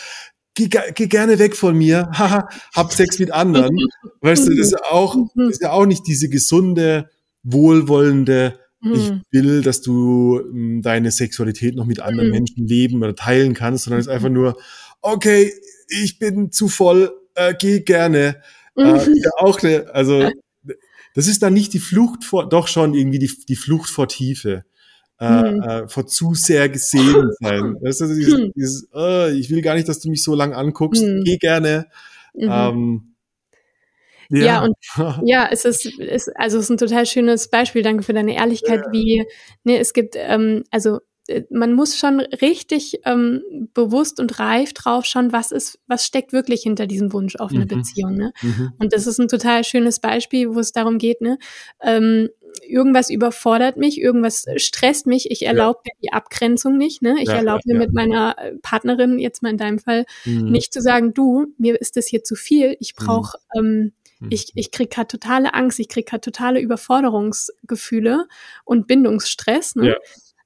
geh, geh gerne weg von mir, hab Sex mit anderen. weißt du, das ist ja auch, mhm. das ist ja auch nicht diese gesunde, wohlwollende, ich will, dass du hm, deine Sexualität noch mit anderen Menschen leben oder teilen kannst, sondern es ist einfach nur, okay, ich bin zu voll, äh, geh gerne. Äh, ja, auch eine, also das ist dann nicht die Flucht vor, doch schon irgendwie die, die Flucht vor Tiefe. Hm. äh, vor zu sehr gesehen sein. Das ist dieses, hm. dieses äh, ich will gar nicht, dass du mich so lang anguckst, hm. geh gerne. Mhm. Ähm, ja. ja, und ja, es ist, ist, also es ist ein total schönes Beispiel. Danke für deine Ehrlichkeit, ja. wie, ne, es gibt, ähm, also man muss schon richtig ähm, bewusst und reif drauf schauen, was ist, was steckt wirklich hinter diesem Wunsch auf eine mhm. Beziehung. Ne? Mhm. Und das ist ein total schönes Beispiel, wo es darum geht, ne, ähm, irgendwas überfordert mich, irgendwas stresst mich, ich erlaube ja. mir die Abgrenzung nicht, ne? Ich ja, erlaube mir mit meiner äh, Partnerin, jetzt mal in deinem Fall, mhm. nicht zu sagen, du, mir ist das hier zu viel, ich brauche mhm. ähm, ich, ich krieg gerade totale Angst, ich krieg gerade totale Überforderungsgefühle und Bindungsstress. Ne?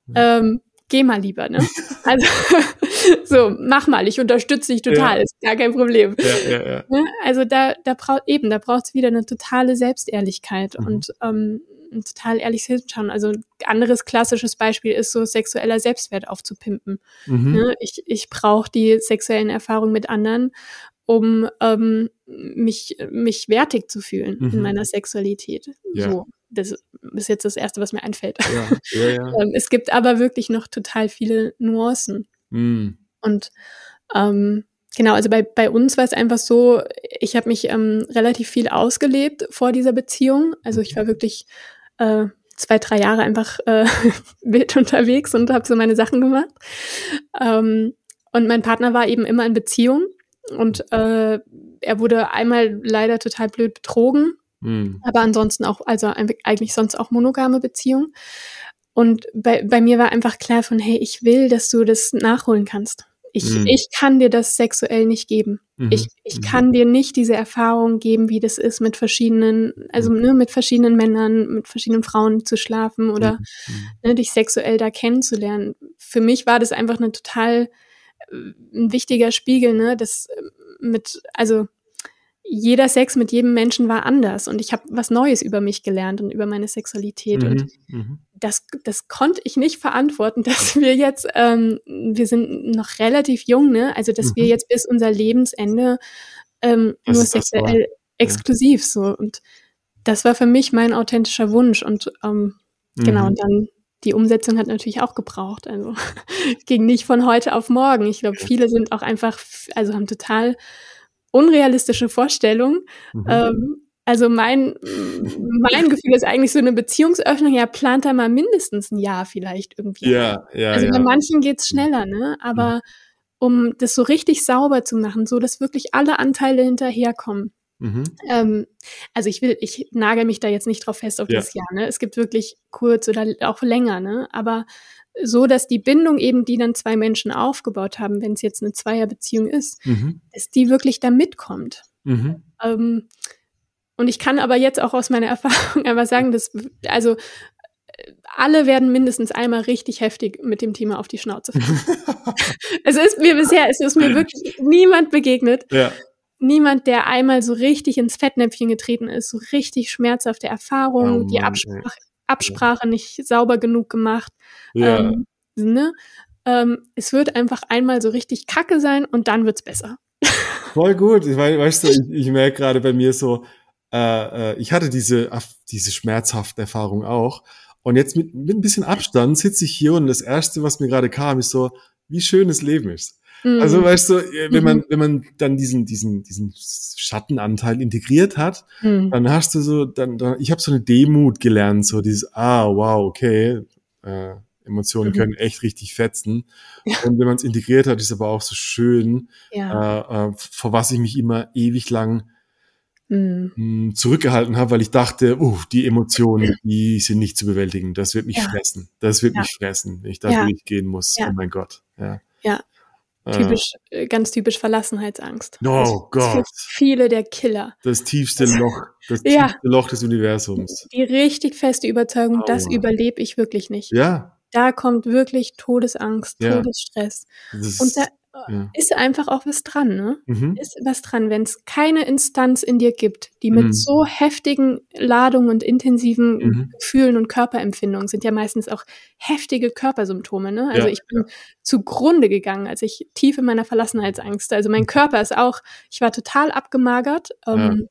Ja. Ähm, geh mal lieber, ne? Also so, mach mal, ich unterstütze dich total, ja. ist gar kein Problem. Ja, ja. Ne? Also da, da braucht eben, da braucht es wieder eine totale Selbstehrlichkeit mhm. und ähm, ein total ehrliches Hinschauen. Also ein anderes klassisches Beispiel ist so sexueller Selbstwert aufzupimpen. Mhm. Ne? Ich, ich brauche die sexuellen Erfahrungen mit anderen, um ähm, mich, mich wertig zu fühlen mhm. in meiner Sexualität. Ja. So das ist jetzt das Erste, was mir einfällt. Ja, ja, ja. Ähm, es gibt aber wirklich noch total viele Nuancen. Mm. Und ähm, genau, also bei, bei uns war es einfach so, ich habe mich ähm, relativ viel ausgelebt vor dieser Beziehung. Also ich war mhm. wirklich äh, zwei, drei Jahre einfach äh, wild unterwegs und habe so meine Sachen gemacht. Ähm, und mein Partner war eben immer in Beziehung und äh, er wurde einmal leider total blöd betrogen Mhm. Aber ansonsten auch, also eigentlich sonst auch monogame Beziehung. Und bei, bei mir war einfach klar von, hey, ich will, dass du das nachholen kannst. Ich, mhm. ich kann dir das sexuell nicht geben. Mhm. Ich, ich mhm. kann dir nicht diese Erfahrung geben, wie das ist, mit verschiedenen, also mhm. ne, mit verschiedenen Männern, mit verschiedenen Frauen zu schlafen oder mhm. Ne, dich sexuell da kennenzulernen. Für mich war das einfach eine total ein wichtiger Spiegel, ne, das äh, mit, also jeder Sex mit jedem Menschen war anders und ich habe was Neues über mich gelernt und über meine Sexualität mhm, und mhm. das, das konnte ich nicht verantworten, dass wir jetzt, ähm, wir sind noch relativ jung, ne? Also dass mhm. wir jetzt bis unser Lebensende ähm, nur sexuell exklusiv ja. so und das war für mich mein authentischer Wunsch und ähm, genau und mhm. dann die Umsetzung hat natürlich auch gebraucht. Also ging nicht von heute auf morgen. Ich glaube, viele sind auch einfach, also haben total unrealistische Vorstellung. Mhm. Ähm, also mein, mein Gefühl ist eigentlich so eine Beziehungsöffnung, ja, plant da mal mindestens ein Jahr vielleicht irgendwie. Ja, ja. Also bei ja. manchen geht's schneller, ne? Aber mhm. um das so richtig sauber zu machen, so dass wirklich alle Anteile hinterherkommen. Mhm. Ähm, also ich will, ich nagel mich da jetzt nicht drauf fest auf ja. das Jahr, ne? Es gibt wirklich kurz oder auch länger, ne? Aber so, dass die Bindung eben, die dann zwei Menschen aufgebaut haben, wenn es jetzt eine Zweierbeziehung ist, mhm. dass die wirklich da mitkommt. Mhm. Ähm, und ich kann aber jetzt auch aus meiner Erfahrung einfach sagen, dass, also, alle werden mindestens einmal richtig heftig mit dem Thema auf die Schnauze fallen. es ist mir bisher, es ist mir wirklich niemand begegnet. Ja. Niemand, der einmal so richtig ins Fettnäpfchen getreten ist, so richtig schmerzhafte Erfahrungen, oh die Absprache, Absprache nicht sauber genug gemacht. Ja. Ähm, ne? ähm, es wird einfach einmal so richtig kacke sein und dann wird's besser. Voll gut. Ich weiß, weißt du, ich, ich merke gerade bei mir so, äh, äh, ich hatte diese, diese schmerzhafte Erfahrung auch. Und jetzt mit, mit ein bisschen Abstand sitze ich hier und das Erste, was mir gerade kam, ist so, wie schön das Leben ist. Mhm. Also weißt du, äh, wenn man, mhm. wenn man dann diesen, diesen, diesen Schattenanteil integriert hat, mhm. dann hast du so, dann, dann ich habe so eine Demut gelernt, so dieses, ah, wow, okay, äh, Emotionen mhm. können echt richtig fetzen. Ja. Und wenn man es integriert hat, ist aber auch so schön, ja. äh, äh, vor was ich mich immer ewig lang mhm. zurückgehalten habe, weil ich dachte, uh, die Emotionen, die sind nicht zu bewältigen. Das wird mich ja. fressen. Das wird mich fressen, wenn ich da durchgehen muss. Oh mein Gott. Ja. Ja. Typisch, äh, ganz typisch Verlassenheitsangst. Oh also, Gott. Viele der Killer. Das tiefste Loch, das tiefste Loch des Universums. Die richtig feste Überzeugung, oh. das überlebe ich wirklich nicht. Ja. Da kommt wirklich Todesangst, Todesstress. Und da, ja. ist einfach auch was dran, ne? Mhm. Ist was dran, wenn es keine Instanz in dir gibt, die mit mhm. so heftigen Ladungen und intensiven mhm. Gefühlen und Körperempfindungen sind ja meistens auch heftige Körpersymptome, ne? Also ja, ich bin ja. zugrunde gegangen, als ich tief in meiner Verlassenheitsangst. Also mein Körper ist auch, ich war total abgemagert, ähm,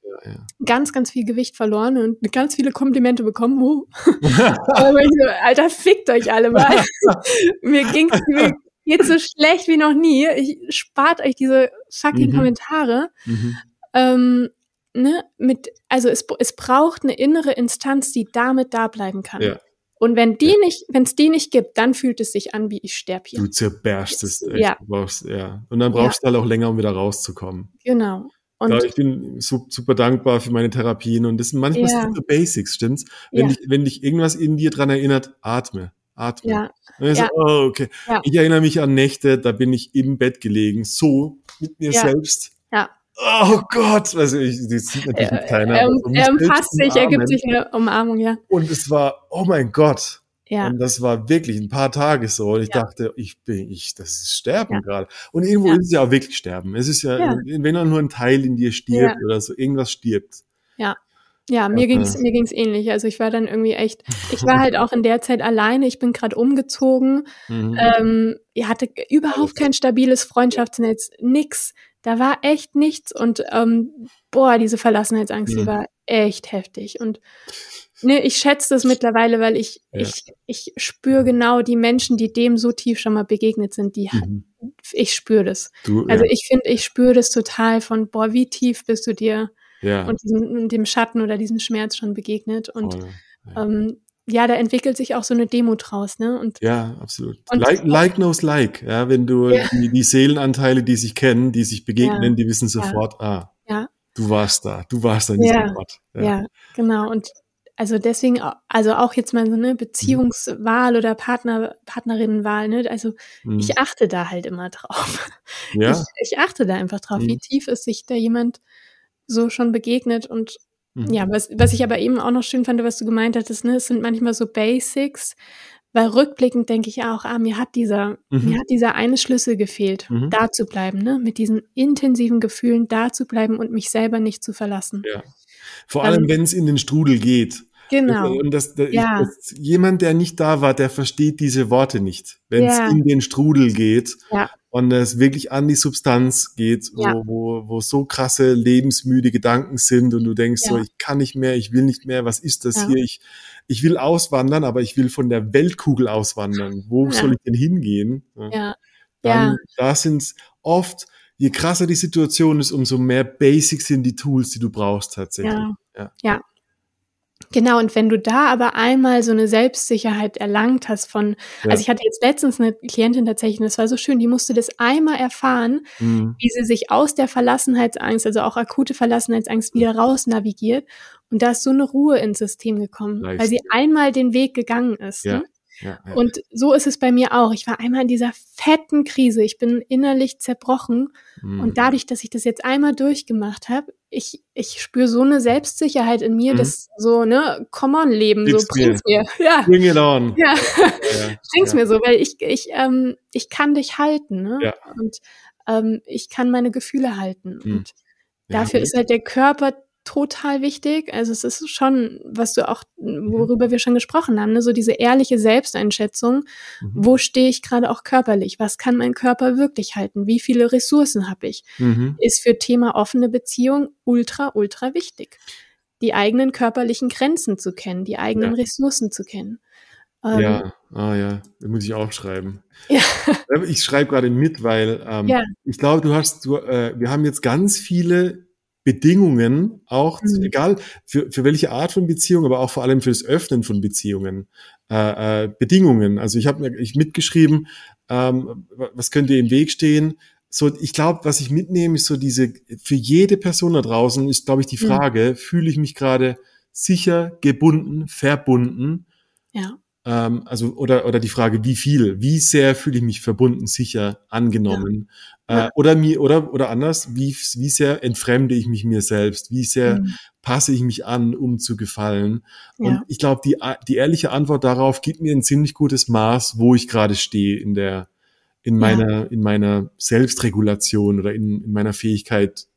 ganz, ganz viel Gewicht verloren und ganz viele Komplimente bekommen. Oh. Aber ich so, Alter, fickt euch alle mal. mir ging's geht so schlecht wie noch nie. Ich spart euch diese fucking mhm. Kommentare. Mhm. Ähm, ne, mit, also es, es braucht eine innere Instanz, die damit da bleiben kann. Ja. Und wenn die ja. nicht, wenn es die nicht gibt, dann fühlt es sich an, wie ich sterbe hier. Du zerberstest echt. Ja. Du brauchst, ja. Und dann brauchst ja. du halt auch länger, um wieder rauszukommen. Genau. Und ja, ich bin super dankbar für meine Therapien und das sind manchmal ja. so Basics, stimmt's? Wenn, dich, wenn dich irgendwas in dir dran erinnert, atme. Atmen. Ja. ja. So, oh, okay. Ja. Ich erinnere mich an Nächte, da bin ich im Bett gelegen, so mit mir ja. selbst. Ja. Oh Gott, also ich, das sieht natürlich äh, keiner. Er, er umfasst sich, er gibt sich eine Umarmung, ja. Und es war, oh mein Gott. Ja. Und das war wirklich ein paar Tage so. Und ich ja. dachte, ich bin, ich, das ist Sterben ja. gerade. Und irgendwo ist es ja auch wirklich Sterben. Es ist ja, wenn dann nur ein Teil in dir stirbt oder so, irgendwas stirbt. Ja. Ja, mir ging's mir ging's ähnlich. Also ich war dann irgendwie echt, ich war halt auch in der Zeit alleine. Ich bin gerade umgezogen. Mhm. Ähm, ich hatte überhaupt kein stabiles Freundschaftsnetz, nix. Da war echt nichts und ähm, boah, diese Verlassenheitsangst, mhm. die war echt heftig. Und ne, ich schätze das mittlerweile, weil ich ja. ich ich spüre genau die Menschen, die dem so tief schon mal begegnet sind. Die mhm. ich spüre das. Du, also ja. ich finde, ich spüre das total von boah, wie tief bist du dir ja. und diesem, dem Schatten oder diesem Schmerz schon begegnet. Und Voll, ja. Ähm, ja, da entwickelt sich auch so eine Demo draus, ne? Und, ja, absolut. Und like, like knows like, ja, wenn du ja. die, die, Seelenanteile, die sich kennen, die sich begegnen, die wissen sofort, ah, du warst da, du warst da in diesem Ort. Ja. genau. Und also deswegen, also auch jetzt mal so eine Beziehungswahl oder Partner, Partnerinnenwahl, ne? Also mhm. ich achte da halt immer drauf. Ja. Ich, ich achte da einfach drauf, mhm. wie tief ist sich da jemand so schon begegnet und mhm. ja, was, was ich aber eben auch noch schön fand, was du gemeint hattest, ne, es sind manchmal so Basics, weil rückblickend denke ich auch, ah, mir hat dieser, mhm. mir hat dieser eine Schlüssel gefehlt, mhm. da zu bleiben, ne, mit diesen intensiven Gefühlen da zu bleiben und mich selber nicht zu verlassen. Ja. Vor allem, ähm, wenn es in den Strudel geht. Genau. Und das, das, ja. das, jemand, der nicht da war, der versteht diese Worte nicht. Wenn es ja. in den Strudel geht, ja und es wirklich an die Substanz geht, wo, ja. wo, wo so krasse lebensmüde Gedanken sind und du denkst ja. so, ich kann nicht mehr, ich will nicht mehr, was ist das ja. hier? Ich, ich will auswandern, aber ich will von der Weltkugel auswandern. Wo soll ich denn hingehen? Ja. Dann, Da sind oft, je krasser die Situation ist, umso mehr Basics sind die Tools, die du brauchst tatsächlich. Ja. ja. Genau, und wenn du da aber einmal so eine Selbstsicherheit erlangt hast von, ja. also ich hatte jetzt letztens eine Klientin tatsächlich, und das war so schön, die musste das einmal erfahren, mhm. wie sie sich aus der Verlassenheitsangst, also auch akute Verlassenheitsangst wieder raus navigiert. Und da ist so eine Ruhe ins System gekommen, Leicht. weil sie einmal den Weg gegangen ist. Ja. Ne? Ja, ja. Und so ist es bei mir auch. Ich war einmal in dieser fetten Krise. Ich bin innerlich zerbrochen. Mhm. Und dadurch, dass ich das jetzt einmal durchgemacht habe, ich, ich spüre so eine Selbstsicherheit in mir, mhm. dass so, ne, come on, Leben, Gib's so bring's mir. mir. Ja. Bring it on. Ja. ja. bring's mir so, weil ich, ich, ähm, ich kann dich halten, ne? Ja. Und ähm, ich kann meine Gefühle halten. Mhm. Und dafür ist halt der Körper total wichtig. Also es ist schon, was du auch, mhm. worüber wir schon gesprochen haben, ne? so diese ehrliche Selbsteinschätzung. Mhm. Wo stehe ich gerade auch körperlich? Was kann mein Körper wirklich halten? Wie viele Ressourcen habe ich? Mhm. Ist für Thema offene Beziehung ultra, ultra wichtig. Die eigenen körperlichen Grenzen zu kennen, die eigenen ja. Ressourcen zu kennen. Ähm, ja, ah ja, das muss ich auch schreiben. Ja. Ich schreibe gerade mit, weil ähm, ja. ich glaube, du hast, du, äh, wir haben jetzt ganz viele Bedingungen, auch mhm. egal für, für welche Art von Beziehung, aber auch vor allem für das Öffnen von Beziehungen, äh, äh, Bedingungen. Also ich habe mir ich mitgeschrieben, ähm, was könnte im Weg stehen? so, ich glaube, was ich mitnehme, ist so diese, für jede Person da draußen ist, glaube ich, die mhm. Frage, mhm. fühle ich mich gerade sicher, gebunden, verbunden? Ja. Ähm, also, oder, oder die Frage, wie viel, wie sehr fühle ich mich verbunden, sicher, angenommen? Ja. Äh, oder mir, oder, oder anders, wie, wie sehr entfremde ich mich mir selbst? Wie sehr mhm. passe ich mich an, um zu gefallen? Und ja. ich glaube, die, die ehrliche Antwort darauf gibt mir ein ziemlich gutes Maß, wo ich gerade stehe in der, in meiner, ja. in meiner Selbstregulation oder in, in meiner Fähigkeit,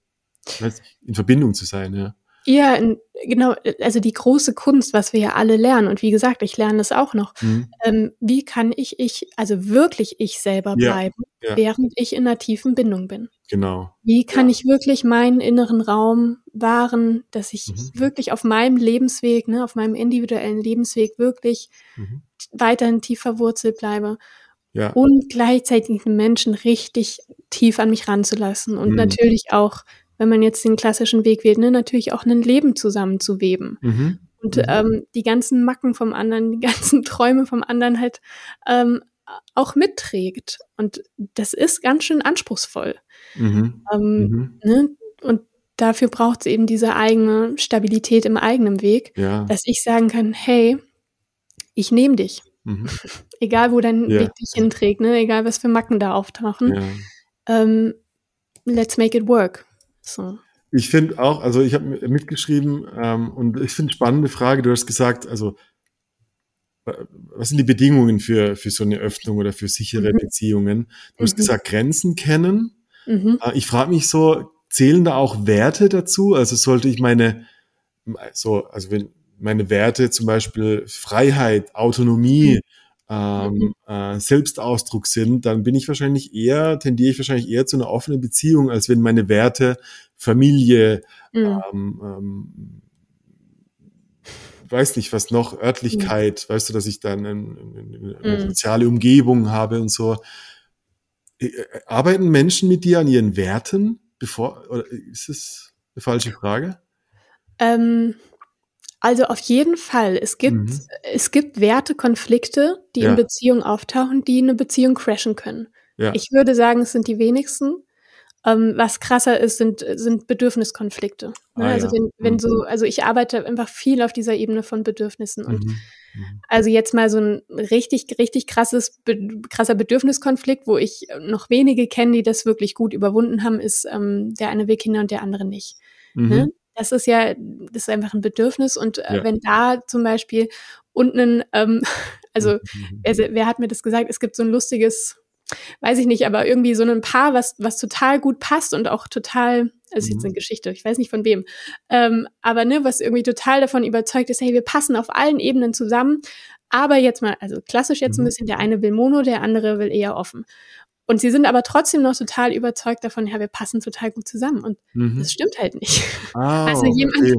in Verbindung zu sein, ja. Ja, genau, also die große Kunst, was wir ja alle lernen, und wie gesagt, ich lerne das auch noch. Mhm. Ähm, wie kann ich ich, also wirklich ich selber bleiben, ja, ja. während ich in einer tiefen Bindung bin? Genau. Wie kann ja. ich wirklich meinen inneren Raum wahren, dass ich mhm. wirklich auf meinem Lebensweg, ne, auf meinem individuellen Lebensweg wirklich mhm. weiterhin tief verwurzelt bleibe? Ja. Und gleichzeitig den Menschen richtig tief an mich ranzulassen und mhm. natürlich auch wenn man jetzt den klassischen Weg wählt, ne, natürlich auch ein Leben zusammenzuweben. Mhm. Und mhm. ähm, die ganzen Macken vom anderen, die ganzen Träume vom anderen halt ähm, auch mitträgt. Und das ist ganz schön anspruchsvoll. Mhm. Ähm, mhm. ne? Und dafür braucht es eben diese eigene Stabilität im eigenen Weg, ja. dass ich sagen kann, hey, ich nehme dich. Mhm. egal, wo dein ja. Weg dich hinträgt, ne? egal, was für Macken da auftauchen. Ja. Ähm, let's make it work. So. Ich finde auch, also ich habe mitgeschrieben ähm, und ich finde spannende Frage. Du hast gesagt, also was sind die Bedingungen für, für so eine Öffnung oder für sichere mhm. Beziehungen? Du hast mhm. gesagt, Grenzen kennen. Mhm. Äh, ich frage mich so, zählen da auch Werte dazu? Also sollte ich meine, so, also wenn meine Werte zum Beispiel Freiheit, Autonomie, mhm ähm, mhm. äh, Selbstausdruck sind, dann bin ich wahrscheinlich eher, tendiere ich wahrscheinlich eher zu einer offenen Beziehung, als wenn meine Werte Familie, mhm. ähm, ähm, weiß nicht, was noch, Örtlichkeit, mhm. weißt du, dass ich dann eine, eine mhm. soziale Umgebung habe und so. Äh, äh, arbeiten Menschen mit dir an ihren Werten, bevor, oder ist es eine falsche Frage? Ähm, also auf jeden Fall. Es gibt, mhm. es gibt Wertekonflikte, die ja. in Beziehungen auftauchen, die eine Beziehung crashen können. Ja. Ich würde sagen, es sind die wenigsten. Ähm, was krasser ist, sind, sind Bedürfniskonflikte. Ne? Ah, also ja. wenn, wenn mhm. so, also ich arbeite einfach viel auf dieser Ebene von Bedürfnissen und mhm. mhm. also jetzt mal so ein richtig, richtig krasses, be krasser Bedürfniskonflikt, wo ich noch wenige kenne, die das wirklich gut überwunden haben, ist ähm, der eine will Kinder und der andere nicht. Ne? Mhm. Das ist ja, das ist einfach ein Bedürfnis. Und äh, ja. wenn da zum Beispiel unten, ähm, also mhm. wer, wer hat mir das gesagt? Es gibt so ein lustiges, weiß ich nicht, aber irgendwie so ein Paar, was, was total gut passt und auch total, das ist jetzt eine mhm. Geschichte, ich weiß nicht von wem, ähm, aber ne, was irgendwie total davon überzeugt ist, hey, wir passen auf allen Ebenen zusammen, aber jetzt mal, also klassisch jetzt ein mhm. bisschen, der eine will Mono, der andere will eher offen. Und sie sind aber trotzdem noch total überzeugt davon, ja, wir passen total gut zusammen. Und mhm. das stimmt halt nicht. Ah, also jemand, okay.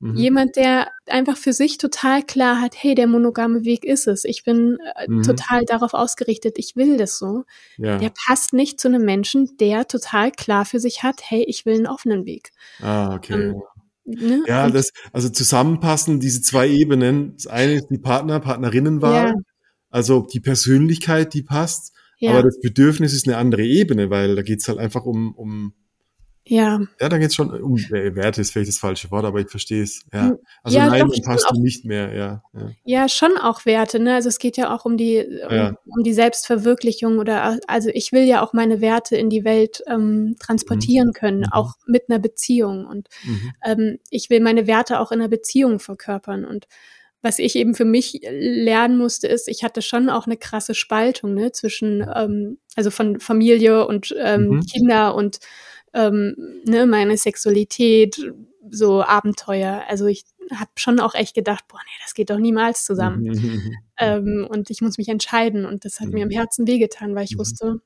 mhm. jemand, der einfach für sich total klar hat, hey, der monogame Weg ist es. Ich bin äh, mhm. total darauf ausgerichtet, ich will das so. Ja. Der passt nicht zu einem Menschen, der total klar für sich hat, hey, ich will einen offenen Weg. Ah, okay. Ähm, Ne? Ja, das, also zusammenpassen, diese zwei Ebenen. Das eine ist die Partner, Partnerinnenwahl, ja. also die Persönlichkeit, die passt. Ja. Aber das Bedürfnis ist eine andere Ebene, weil da geht's halt einfach um, um ja. Ja, da geht's schon um äh, Werte ist vielleicht das falsche Wort, aber ich verstehe es. Ja. Hm. Also ja, nein, doch, passt du nicht mehr, ja, ja. Ja, schon auch Werte, ne? Also es geht ja auch um die, um, ja. um die Selbstverwirklichung oder also ich will ja auch meine Werte in die Welt ähm, transportieren mhm. können, mhm. auch mit einer Beziehung. Und mhm. ähm, ich will meine Werte auch in einer Beziehung verkörpern. Und was ich eben für mich lernen musste, ist, ich hatte schon auch eine krasse Spaltung ne, zwischen, ähm, also von Familie und ähm, mhm. Kinder und ähm, ne, meine Sexualität, so Abenteuer. Also ich habe schon auch echt gedacht, boah, nee, das geht doch niemals zusammen. Mhm. Ähm, und ich muss mich entscheiden. Und das hat mhm. mir im Herzen wehgetan, weil ich mhm. wusste,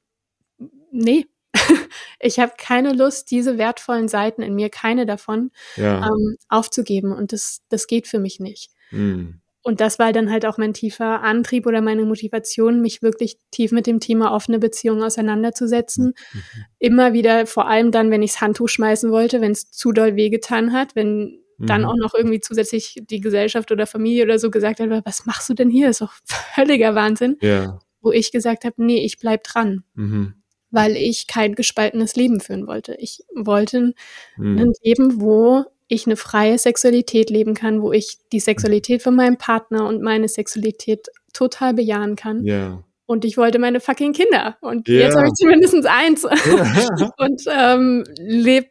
nee, ich habe keine Lust, diese wertvollen Seiten in mir, keine davon, ja. ähm, aufzugeben. Und das, das geht für mich nicht. Mhm. Und das war dann halt auch mein tiefer Antrieb oder meine Motivation, mich wirklich tief mit dem Thema offene Beziehungen auseinanderzusetzen. Mhm. Immer wieder, vor allem dann, wenn ich das Handtuch schmeißen wollte, wenn es zu doll wehgetan hat, wenn dann mhm. auch noch irgendwie zusätzlich die Gesellschaft oder Familie oder so gesagt hat, was machst du denn hier? Ist doch völliger Wahnsinn. Ja. Wo ich gesagt habe, nee, ich bleib dran. Mhm. weil ich kein gespaltenes Leben führen wollte. Ich wollte mhm. ein Leben, wo ich eine freie Sexualität leben kann, wo ich die Sexualität von meinem Partner und meine Sexualität total bejahen kann. Ja. Und ich wollte meine fucking Kinder. Und ja. jetzt habe ich zumindest eins. Ja. und ähm, leb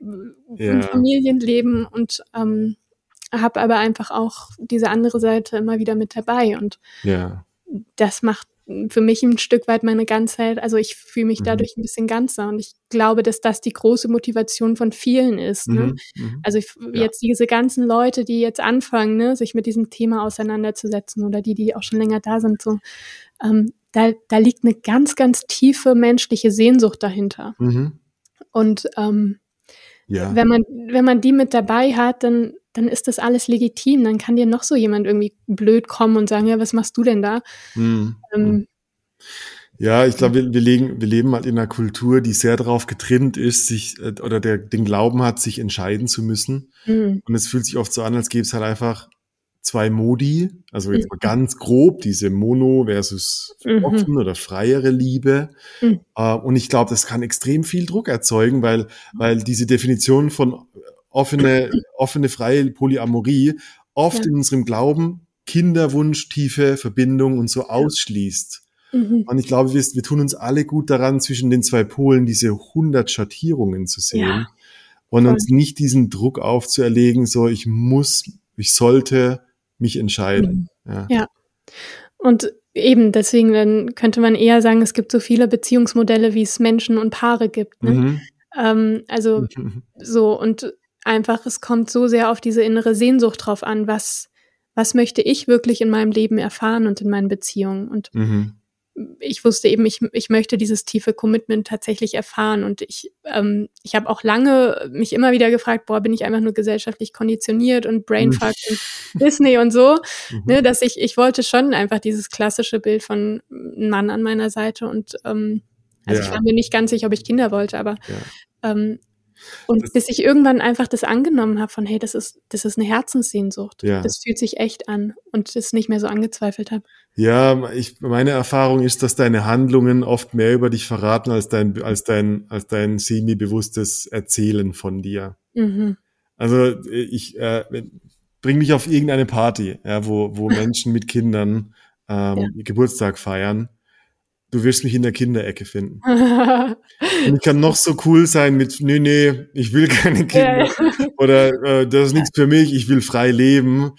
ja. Familienleben und ähm, habe aber einfach auch diese andere Seite immer wieder mit dabei. Und das macht für mich ein Stück weit meine Ganzheit. Also ich fühle mich mhm. dadurch ein bisschen ganzer und ich glaube, dass das die große Motivation von vielen ist. Ne? Mhm. mhm. Also ich, ja. jetzt diese ganzen Leute, die jetzt anfangen, ne, sich mit diesem Thema auseinanderzusetzen oder die, die auch schon länger da sind, so, ähm, da, da liegt eine ganz, ganz tiefe menschliche Sehnsucht dahinter. Mhm. Und ähm, ja. wenn man, wenn man die mit dabei hat, dann dann ist das alles legitim. Dann kann dir noch so jemand irgendwie blöd kommen und sagen, ja, was machst du denn da? Mhm. Ähm, ja, ich glaube, wir, wir, legen, wir leben halt in einer Kultur, die sehr darauf getrimmt ist, sich äh, oder der den Glauben hat, sich entscheiden zu müssen. Mhm. Und es fühlt sich oft so an, als gäbe es halt einfach zwei Modi, also jetzt mal mhm. ganz grob, diese Mono versus mhm. offen oder freiere Liebe. Mhm. Und ich glaube, das kann extrem viel Druck erzeugen, weil, weil diese Definition von offene, offene, freie Polyamorie oft ja. in unserem Glauben Kinderwunsch, tiefe Verbindung und so ausschließt. Mhm. Und ich glaube, wir, wir, tun uns alle gut daran, zwischen den zwei Polen diese 100 Schattierungen zu sehen ja. und Voll. uns nicht diesen Druck aufzuerlegen, so ich muss, ich sollte mich entscheiden. Mhm. Ja. ja. Und eben deswegen dann könnte man eher sagen, es gibt so viele Beziehungsmodelle, wie es Menschen und Paare gibt. Ne? Mhm. Ähm, also so und einfach, es kommt so sehr auf diese innere Sehnsucht drauf an, was, was möchte ich wirklich in meinem Leben erfahren und in meinen Beziehungen. Und mhm. ich wusste eben, ich, ich möchte dieses tiefe Commitment tatsächlich erfahren. Und ich, ähm, ich habe auch lange mich immer wieder gefragt, boah, bin ich einfach nur gesellschaftlich konditioniert und Brainfuck mhm. und Disney und so, mhm. ne, dass ich, ich wollte schon einfach dieses klassische Bild von einem Mann an meiner Seite und ähm, also ja. ich war mir nicht ganz sicher, ob ich Kinder wollte, aber ja. ähm, und das, bis ich irgendwann einfach das angenommen habe von, hey, das ist, das ist eine Herzenssehnsucht. Ja. Das fühlt sich echt an und das nicht mehr so angezweifelt habe. Ja, ich, meine Erfahrung ist, dass deine Handlungen oft mehr über dich verraten als dein, als dein, als dein semi-bewusstes Erzählen von dir. Mhm. Also ich äh, bring mich auf irgendeine Party, ja, wo, wo Menschen mit Kindern ähm, ja. Geburtstag feiern du wirst mich in der Kinderecke finden. und ich kann noch so cool sein mit, nee, nee, ich will keine Kinder. Oder äh, das ist nichts für mich, ich will frei leben.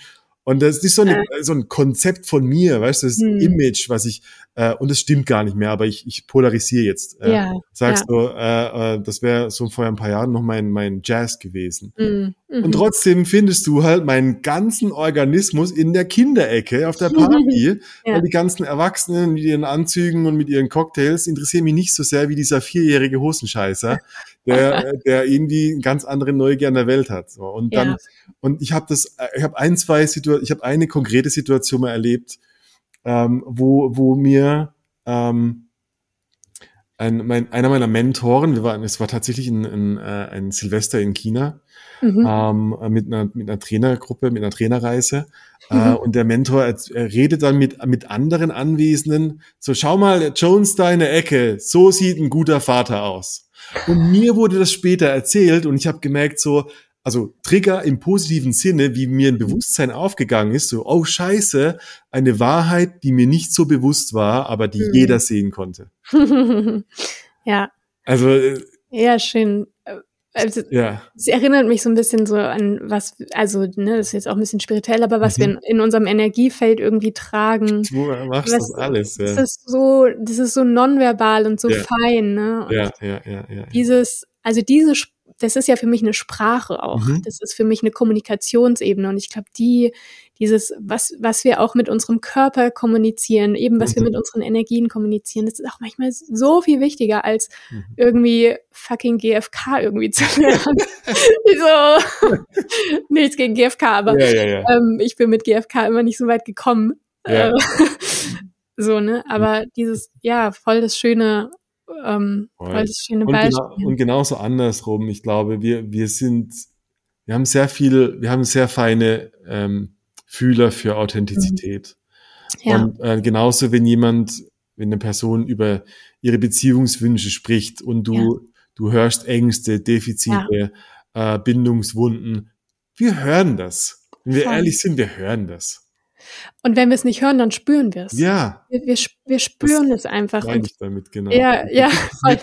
Und das ist so, eine, so ein Konzept von mir, weißt du, das hm. Image, was ich, äh, und das stimmt gar nicht mehr, aber ich, ich polarisiere jetzt. Äh, ja, sagst ja. du, äh, äh, das wäre so vor ein paar Jahren noch mein, mein Jazz gewesen. Mhm. Und trotzdem findest du halt meinen ganzen Organismus in der Kinderecke auf der Party, ja. weil die ganzen Erwachsenen mit ihren Anzügen und mit ihren Cocktails interessieren mich nicht so sehr wie dieser vierjährige Hosenscheißer, der, der irgendwie einen ganz andere Neugier an der Welt hat. So. Und dann, ja. und ich habe das, ich habe ein, zwei Situationen, ich habe eine konkrete Situation mal erlebt, ähm, wo, wo mir ähm, ein, mein, einer meiner Mentoren, wir waren, es war tatsächlich ein, ein, äh, ein Silvester in China, mhm. ähm, mit, einer, mit einer Trainergruppe, mit einer Trainerreise. Äh, mhm. Äh, und der Mentor er, redet dann mit, mit anderen Anwesenden, so schau mal, Jones da in der Ecke, so sieht ein guter Vater aus. Und mir wurde das später erzählt und ich habe gemerkt, so, also Trigger im positiven Sinne, wie mir ein Bewusstsein aufgegangen ist, so, oh scheiße, eine Wahrheit, die mir nicht so bewusst war, aber die mhm. jeder sehen konnte. ja. Also. Äh, ja, schön. Also, ja. Es erinnert mich so ein bisschen so an was, also, ne, das ist jetzt auch ein bisschen spirituell, aber was mhm. wir in, in, unserem Energiefeld irgendwie tragen. Du machst was, das alles, ja. Das ist so, das ist so nonverbal und so ja. fein, ne? Und ja, ja, ja, ja. Dieses, also diese das ist ja für mich eine Sprache auch. Mhm. Das ist für mich eine Kommunikationsebene. Und ich glaube, die, dieses, was, was wir auch mit unserem Körper kommunizieren, eben was mhm. wir mit unseren Energien kommunizieren, das ist auch manchmal so viel wichtiger, als mhm. irgendwie fucking GFK irgendwie zu lernen. so, nichts gegen GFK, aber ja, ja, ja. Ähm, ich bin mit GFK immer nicht so weit gekommen. Äh, so, ne? Aber dieses, ja, voll das schöne ähm, weil das schöne und, genau, und genauso andersrum. Ich glaube, wir, wir sind, wir haben sehr viel, wir haben sehr feine ähm, Fühler für Authentizität. Mhm. Ja. Und äh, genauso, wenn jemand, wenn eine Person über ihre Beziehungswünsche spricht und du, ja. du hörst Ängste, Defizite, ja. äh, Bindungswunden. Wir hören das. Wenn wir Voll. ehrlich sind, wir hören das. Und wenn wir es nicht hören, dann spüren wir es. Ja. Wir, wir, wir spüren es einfach. Und, ich damit, genau. Ja, ja.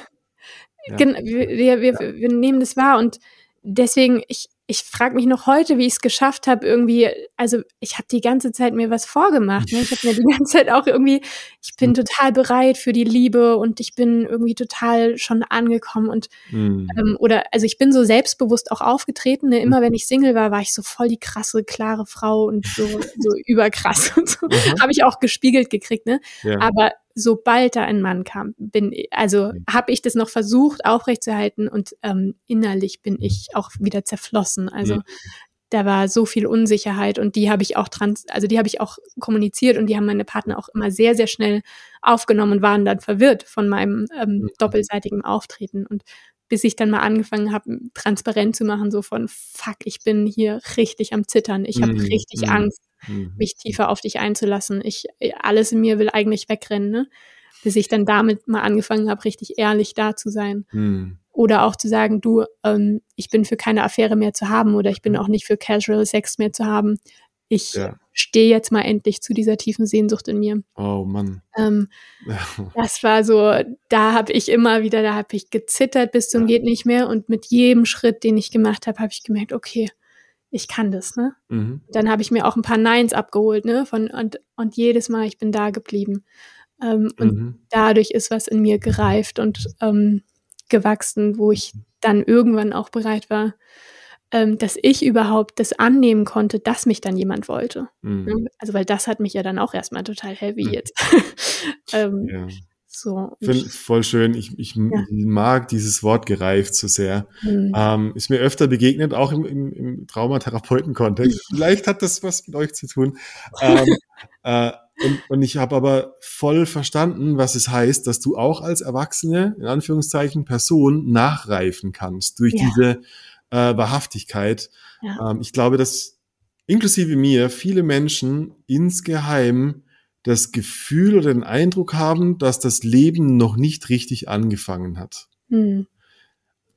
Ja. Wir, wir, wir, wir nehmen das wahr und deswegen, ich, ich frage mich noch heute, wie ich es geschafft habe, irgendwie, also ich habe die ganze Zeit mir was vorgemacht. Ne? Ich habe mir die ganze Zeit auch irgendwie, ich bin mhm. total bereit für die Liebe und ich bin irgendwie total schon angekommen und mhm. ähm, oder also ich bin so selbstbewusst auch aufgetreten. Ne? Immer mhm. wenn ich Single war, war ich so voll die krasse, klare Frau und so, so überkrass und so. Mhm. Habe ich auch gespiegelt gekriegt, ne? Ja. Aber sobald da ein Mann kam, bin also mhm. habe ich das noch versucht aufrechtzuerhalten und ähm, innerlich bin ich auch wieder zerflossen. Also mhm. da war so viel Unsicherheit und die habe ich auch trans, also die habe ich auch kommuniziert und die haben meine Partner auch immer sehr sehr schnell aufgenommen und waren dann verwirrt von meinem ähm, mhm. doppelseitigen Auftreten und bis ich dann mal angefangen habe, transparent zu machen, so von fuck, ich bin hier richtig am Zittern, ich habe mm, richtig mm. Angst mhm. mich tiefer auf dich einzulassen. Ich, alles in mir will eigentlich wegrennen, ne? Bis ich dann damit mal angefangen habe, richtig ehrlich da zu sein. Mhm. Oder auch zu sagen, du, ähm, ich bin für keine Affäre mehr zu haben oder ich bin mhm. auch nicht für Casual Sex mehr zu haben. Ich ja. Stehe jetzt mal endlich zu dieser tiefen Sehnsucht in mir. Oh Mann. Ähm, das war so, da habe ich immer wieder, da habe ich gezittert bis zum ja. geht nicht mehr und mit jedem Schritt, den ich gemacht habe, habe ich gemerkt, okay, ich kann das, ne? Mhm. Dann habe ich mir auch ein paar Neins abgeholt, ne? Von, und, und jedes Mal, ich bin da geblieben. Ähm, und mhm. dadurch ist was in mir gereift und ähm, gewachsen, wo ich dann irgendwann auch bereit war, ähm, dass ich überhaupt das annehmen konnte, dass mich dann jemand wollte. Mhm. Ne? Also, weil das hat mich ja dann auch erstmal total heavy mhm. jetzt. ähm, ja. So. Find, voll schön. Ich, ich ja. mag dieses Wort gereift so sehr. Mhm. Ähm, ist mir öfter begegnet, auch im, im, im Traumatherapeuten-Kontext. Vielleicht hat das was mit euch zu tun. Ähm, äh, und, und ich habe aber voll verstanden, was es heißt, dass du auch als Erwachsene, in Anführungszeichen, Person nachreifen kannst durch ja. diese äh, Wahrhaftigkeit. Ja. Ähm, ich glaube, dass inklusive mir viele Menschen insgeheim das Gefühl oder den Eindruck haben, dass das Leben noch nicht richtig angefangen hat. Hm.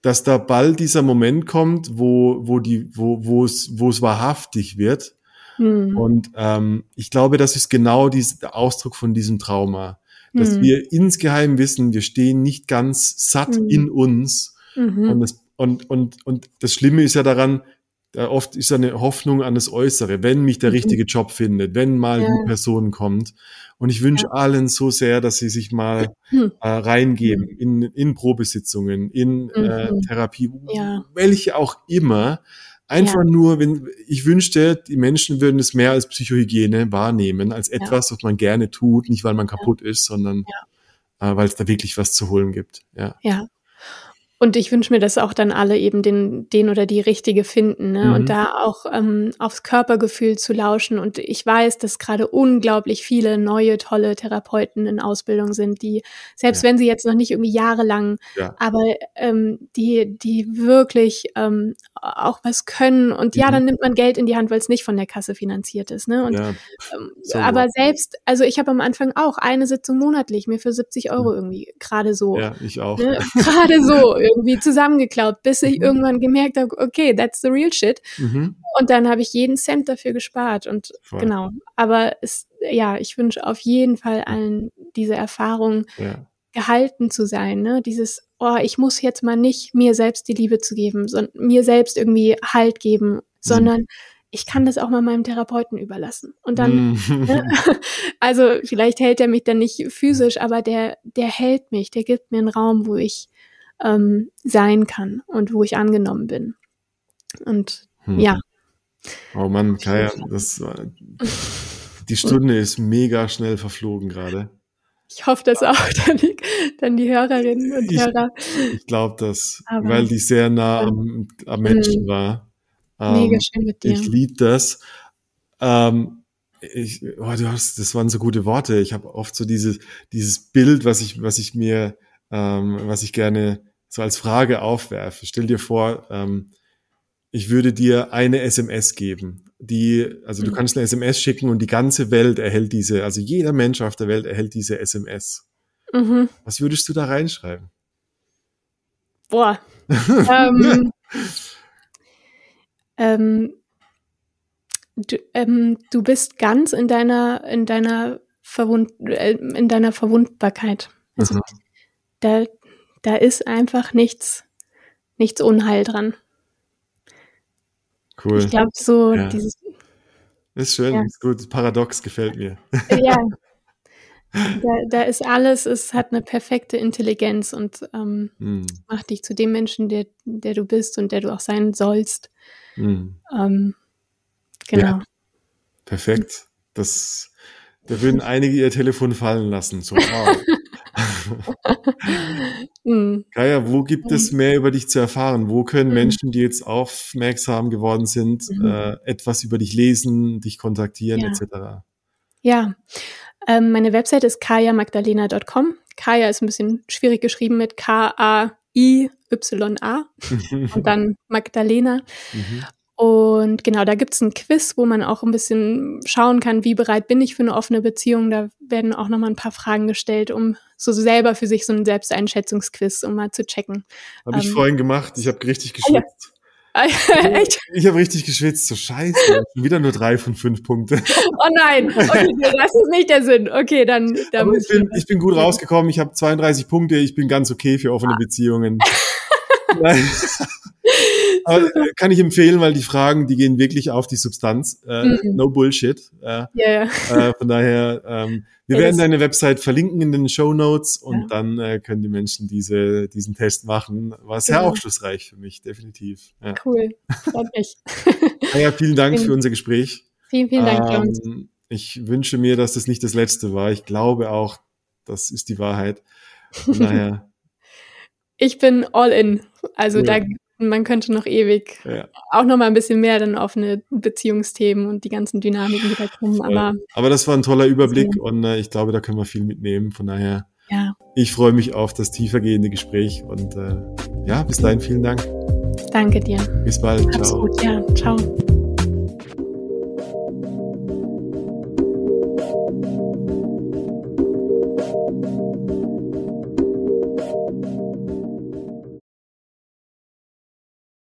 Dass da bald dieser Moment kommt, wo, wo die, wo, wo es, wo es wahrhaftig wird. Hm. Und ähm, ich glaube, das ist genau dies, der Ausdruck von diesem Trauma. Dass hm. wir insgeheim wissen, wir stehen nicht ganz satt hm. in uns. Mhm. Und, das, und, und, und das Schlimme ist ja daran, oft ist eine Hoffnung an das Äußere, wenn mich der mhm. richtige Job findet, wenn mal ja. die Person kommt. Und ich wünsche ja. allen so sehr, dass sie sich mal mhm. äh, reingeben in, in Probesitzungen, in äh, mhm. äh, Therapie, ja. welche auch immer. Einfach nur, wenn ich wünschte, die Menschen würden es mehr als Psychohygiene wahrnehmen, als etwas, was man gerne tut, nicht weil man kaputt ist, sondern äh, weil es da wirklich was zu holen gibt. Ja. ja. Und ich wünsche mir, dass auch dann alle eben den, den oder die richtige finden ne? Mhm. und da auch ähm, aufs Körpergefühl zu lauschen. Und ich weiß, dass gerade unglaublich viele neue, tolle Therapeuten in Ausbildung sind, die, selbst ja. wenn sie jetzt noch nicht irgendwie jahrelang, ja. aber ähm, die, die wirklich ähm, auch was können. Und mhm. ja, dann nimmt man Geld in die Hand, weil es nicht von der Kasse finanziert ist. Ne? Und, ja. ähm, so aber selbst, also ich habe am Anfang auch eine Sitzung monatlich, mir für 70 Euro mhm. irgendwie gerade so. Ja, ich auch. Ne? Gerade so irgendwie zusammengeklaut, bis ich mhm. irgendwann gemerkt habe, okay, that's the real shit. Mhm. Und dann habe ich jeden Cent dafür gespart und Voll. genau. Aber es, ja, ich wünsche auf jeden Fall allen diese Erfahrung, ja. Gehalten zu sein, ne? Dieses, oh, ich muss jetzt mal nicht mir selbst die Liebe zu geben, sondern mir selbst irgendwie Halt geben, mhm. sondern ich kann das auch mal meinem Therapeuten überlassen. Und dann, mm. ne? also vielleicht hält er mich dann nicht physisch, aber der, der hält mich, der gibt mir einen Raum, wo ich ähm, sein kann und wo ich angenommen bin. Und hm. ja. Oh Mann, Kaya, das die Stunde ist mega schnell verflogen gerade. Ich hoffe das auch, dann die, dann die Hörerinnen und ich, Hörer. Ich glaube das, Aber, weil die sehr nah am, am Menschen hm. war. Mega ähm, schön mit dir. Ich liebe das. Ähm, ich, oh, du hast, das waren so gute Worte. Ich habe oft so dieses, dieses Bild, was ich, was ich mir, ähm, was ich gerne so als Frage aufwerfe. Stell dir vor, ähm, ich würde dir eine SMS geben, die, also du mhm. kannst eine SMS schicken und die ganze Welt erhält diese, also jeder Mensch auf der Welt erhält diese SMS. Mhm. Was würdest du da reinschreiben? Boah. ähm, ähm, du, ähm, du bist ganz in deiner, in deiner Verwund, äh, in deiner Verwundbarkeit. Also mhm. da, da ist einfach nichts, nichts Unheil dran. Cool. Ich glaube, so ja. dieses. Ist schön, ja. ist gut. Paradox gefällt mir. Ja. Da, da ist alles, es hat eine perfekte Intelligenz und ähm, mm. macht dich zu dem Menschen, der, der du bist und der du auch sein sollst. Mm. Ähm, genau. Ja. Perfekt. Das, da würden einige ihr Telefon fallen lassen. So, wow. mhm. Kaya, wo gibt es mhm. mehr über dich zu erfahren? Wo können mhm. Menschen, die jetzt aufmerksam geworden sind, mhm. äh, etwas über dich lesen, dich kontaktieren, ja. etc.? Ja, ähm, meine Website ist kayamagdalena.com. Kaya ist ein bisschen schwierig geschrieben mit K-A-I-Y-A und dann Magdalena. Mhm. Und genau, da gibt's ein Quiz, wo man auch ein bisschen schauen kann, wie bereit bin ich für eine offene Beziehung. Da werden auch nochmal ein paar Fragen gestellt, um so selber für sich so ein Selbsteinschätzungsquiz, um mal zu checken. Habe ähm, ich vorhin gemacht. Ich habe richtig geschwitzt. Ah, ja. Echt? Ich habe richtig geschwitzt. So scheiße. Wieder nur drei von fünf Punkte. Oh nein. Okay, das ist nicht der Sinn. Okay, dann. dann ich, bin, ich bin gut rausgekommen. Ich habe 32 Punkte. Ich bin ganz okay für offene Beziehungen. Aber äh, kann ich empfehlen, weil die Fragen, die gehen wirklich auf die Substanz. Äh, mhm. No Bullshit. Äh, ja. Äh, von daher, ähm, wir werden deine Website verlinken in den Show Notes und ja. dann äh, können die Menschen diese, diesen Test machen. War sehr genau. aufschlussreich für mich, definitiv. Ja. Cool, freut mich. ja, vielen Dank vielen, für unser Gespräch. Vielen, vielen Dank. Ähm, ich wünsche mir, dass das nicht das letzte war. Ich glaube auch, das ist die Wahrheit. Von daher. ich bin all in. Also ja. da man könnte noch ewig ja. auch noch mal ein bisschen mehr dann offene Beziehungsthemen und die ganzen Dynamiken, die da kommen. Aber, aber das war ein toller Überblick so. und äh, ich glaube, da können wir viel mitnehmen. Von daher, ja. ich freue mich auf das tiefergehende Gespräch und äh, ja, bis dahin vielen Dank. Danke dir. Bis bald. Ciao. ja. Ciao.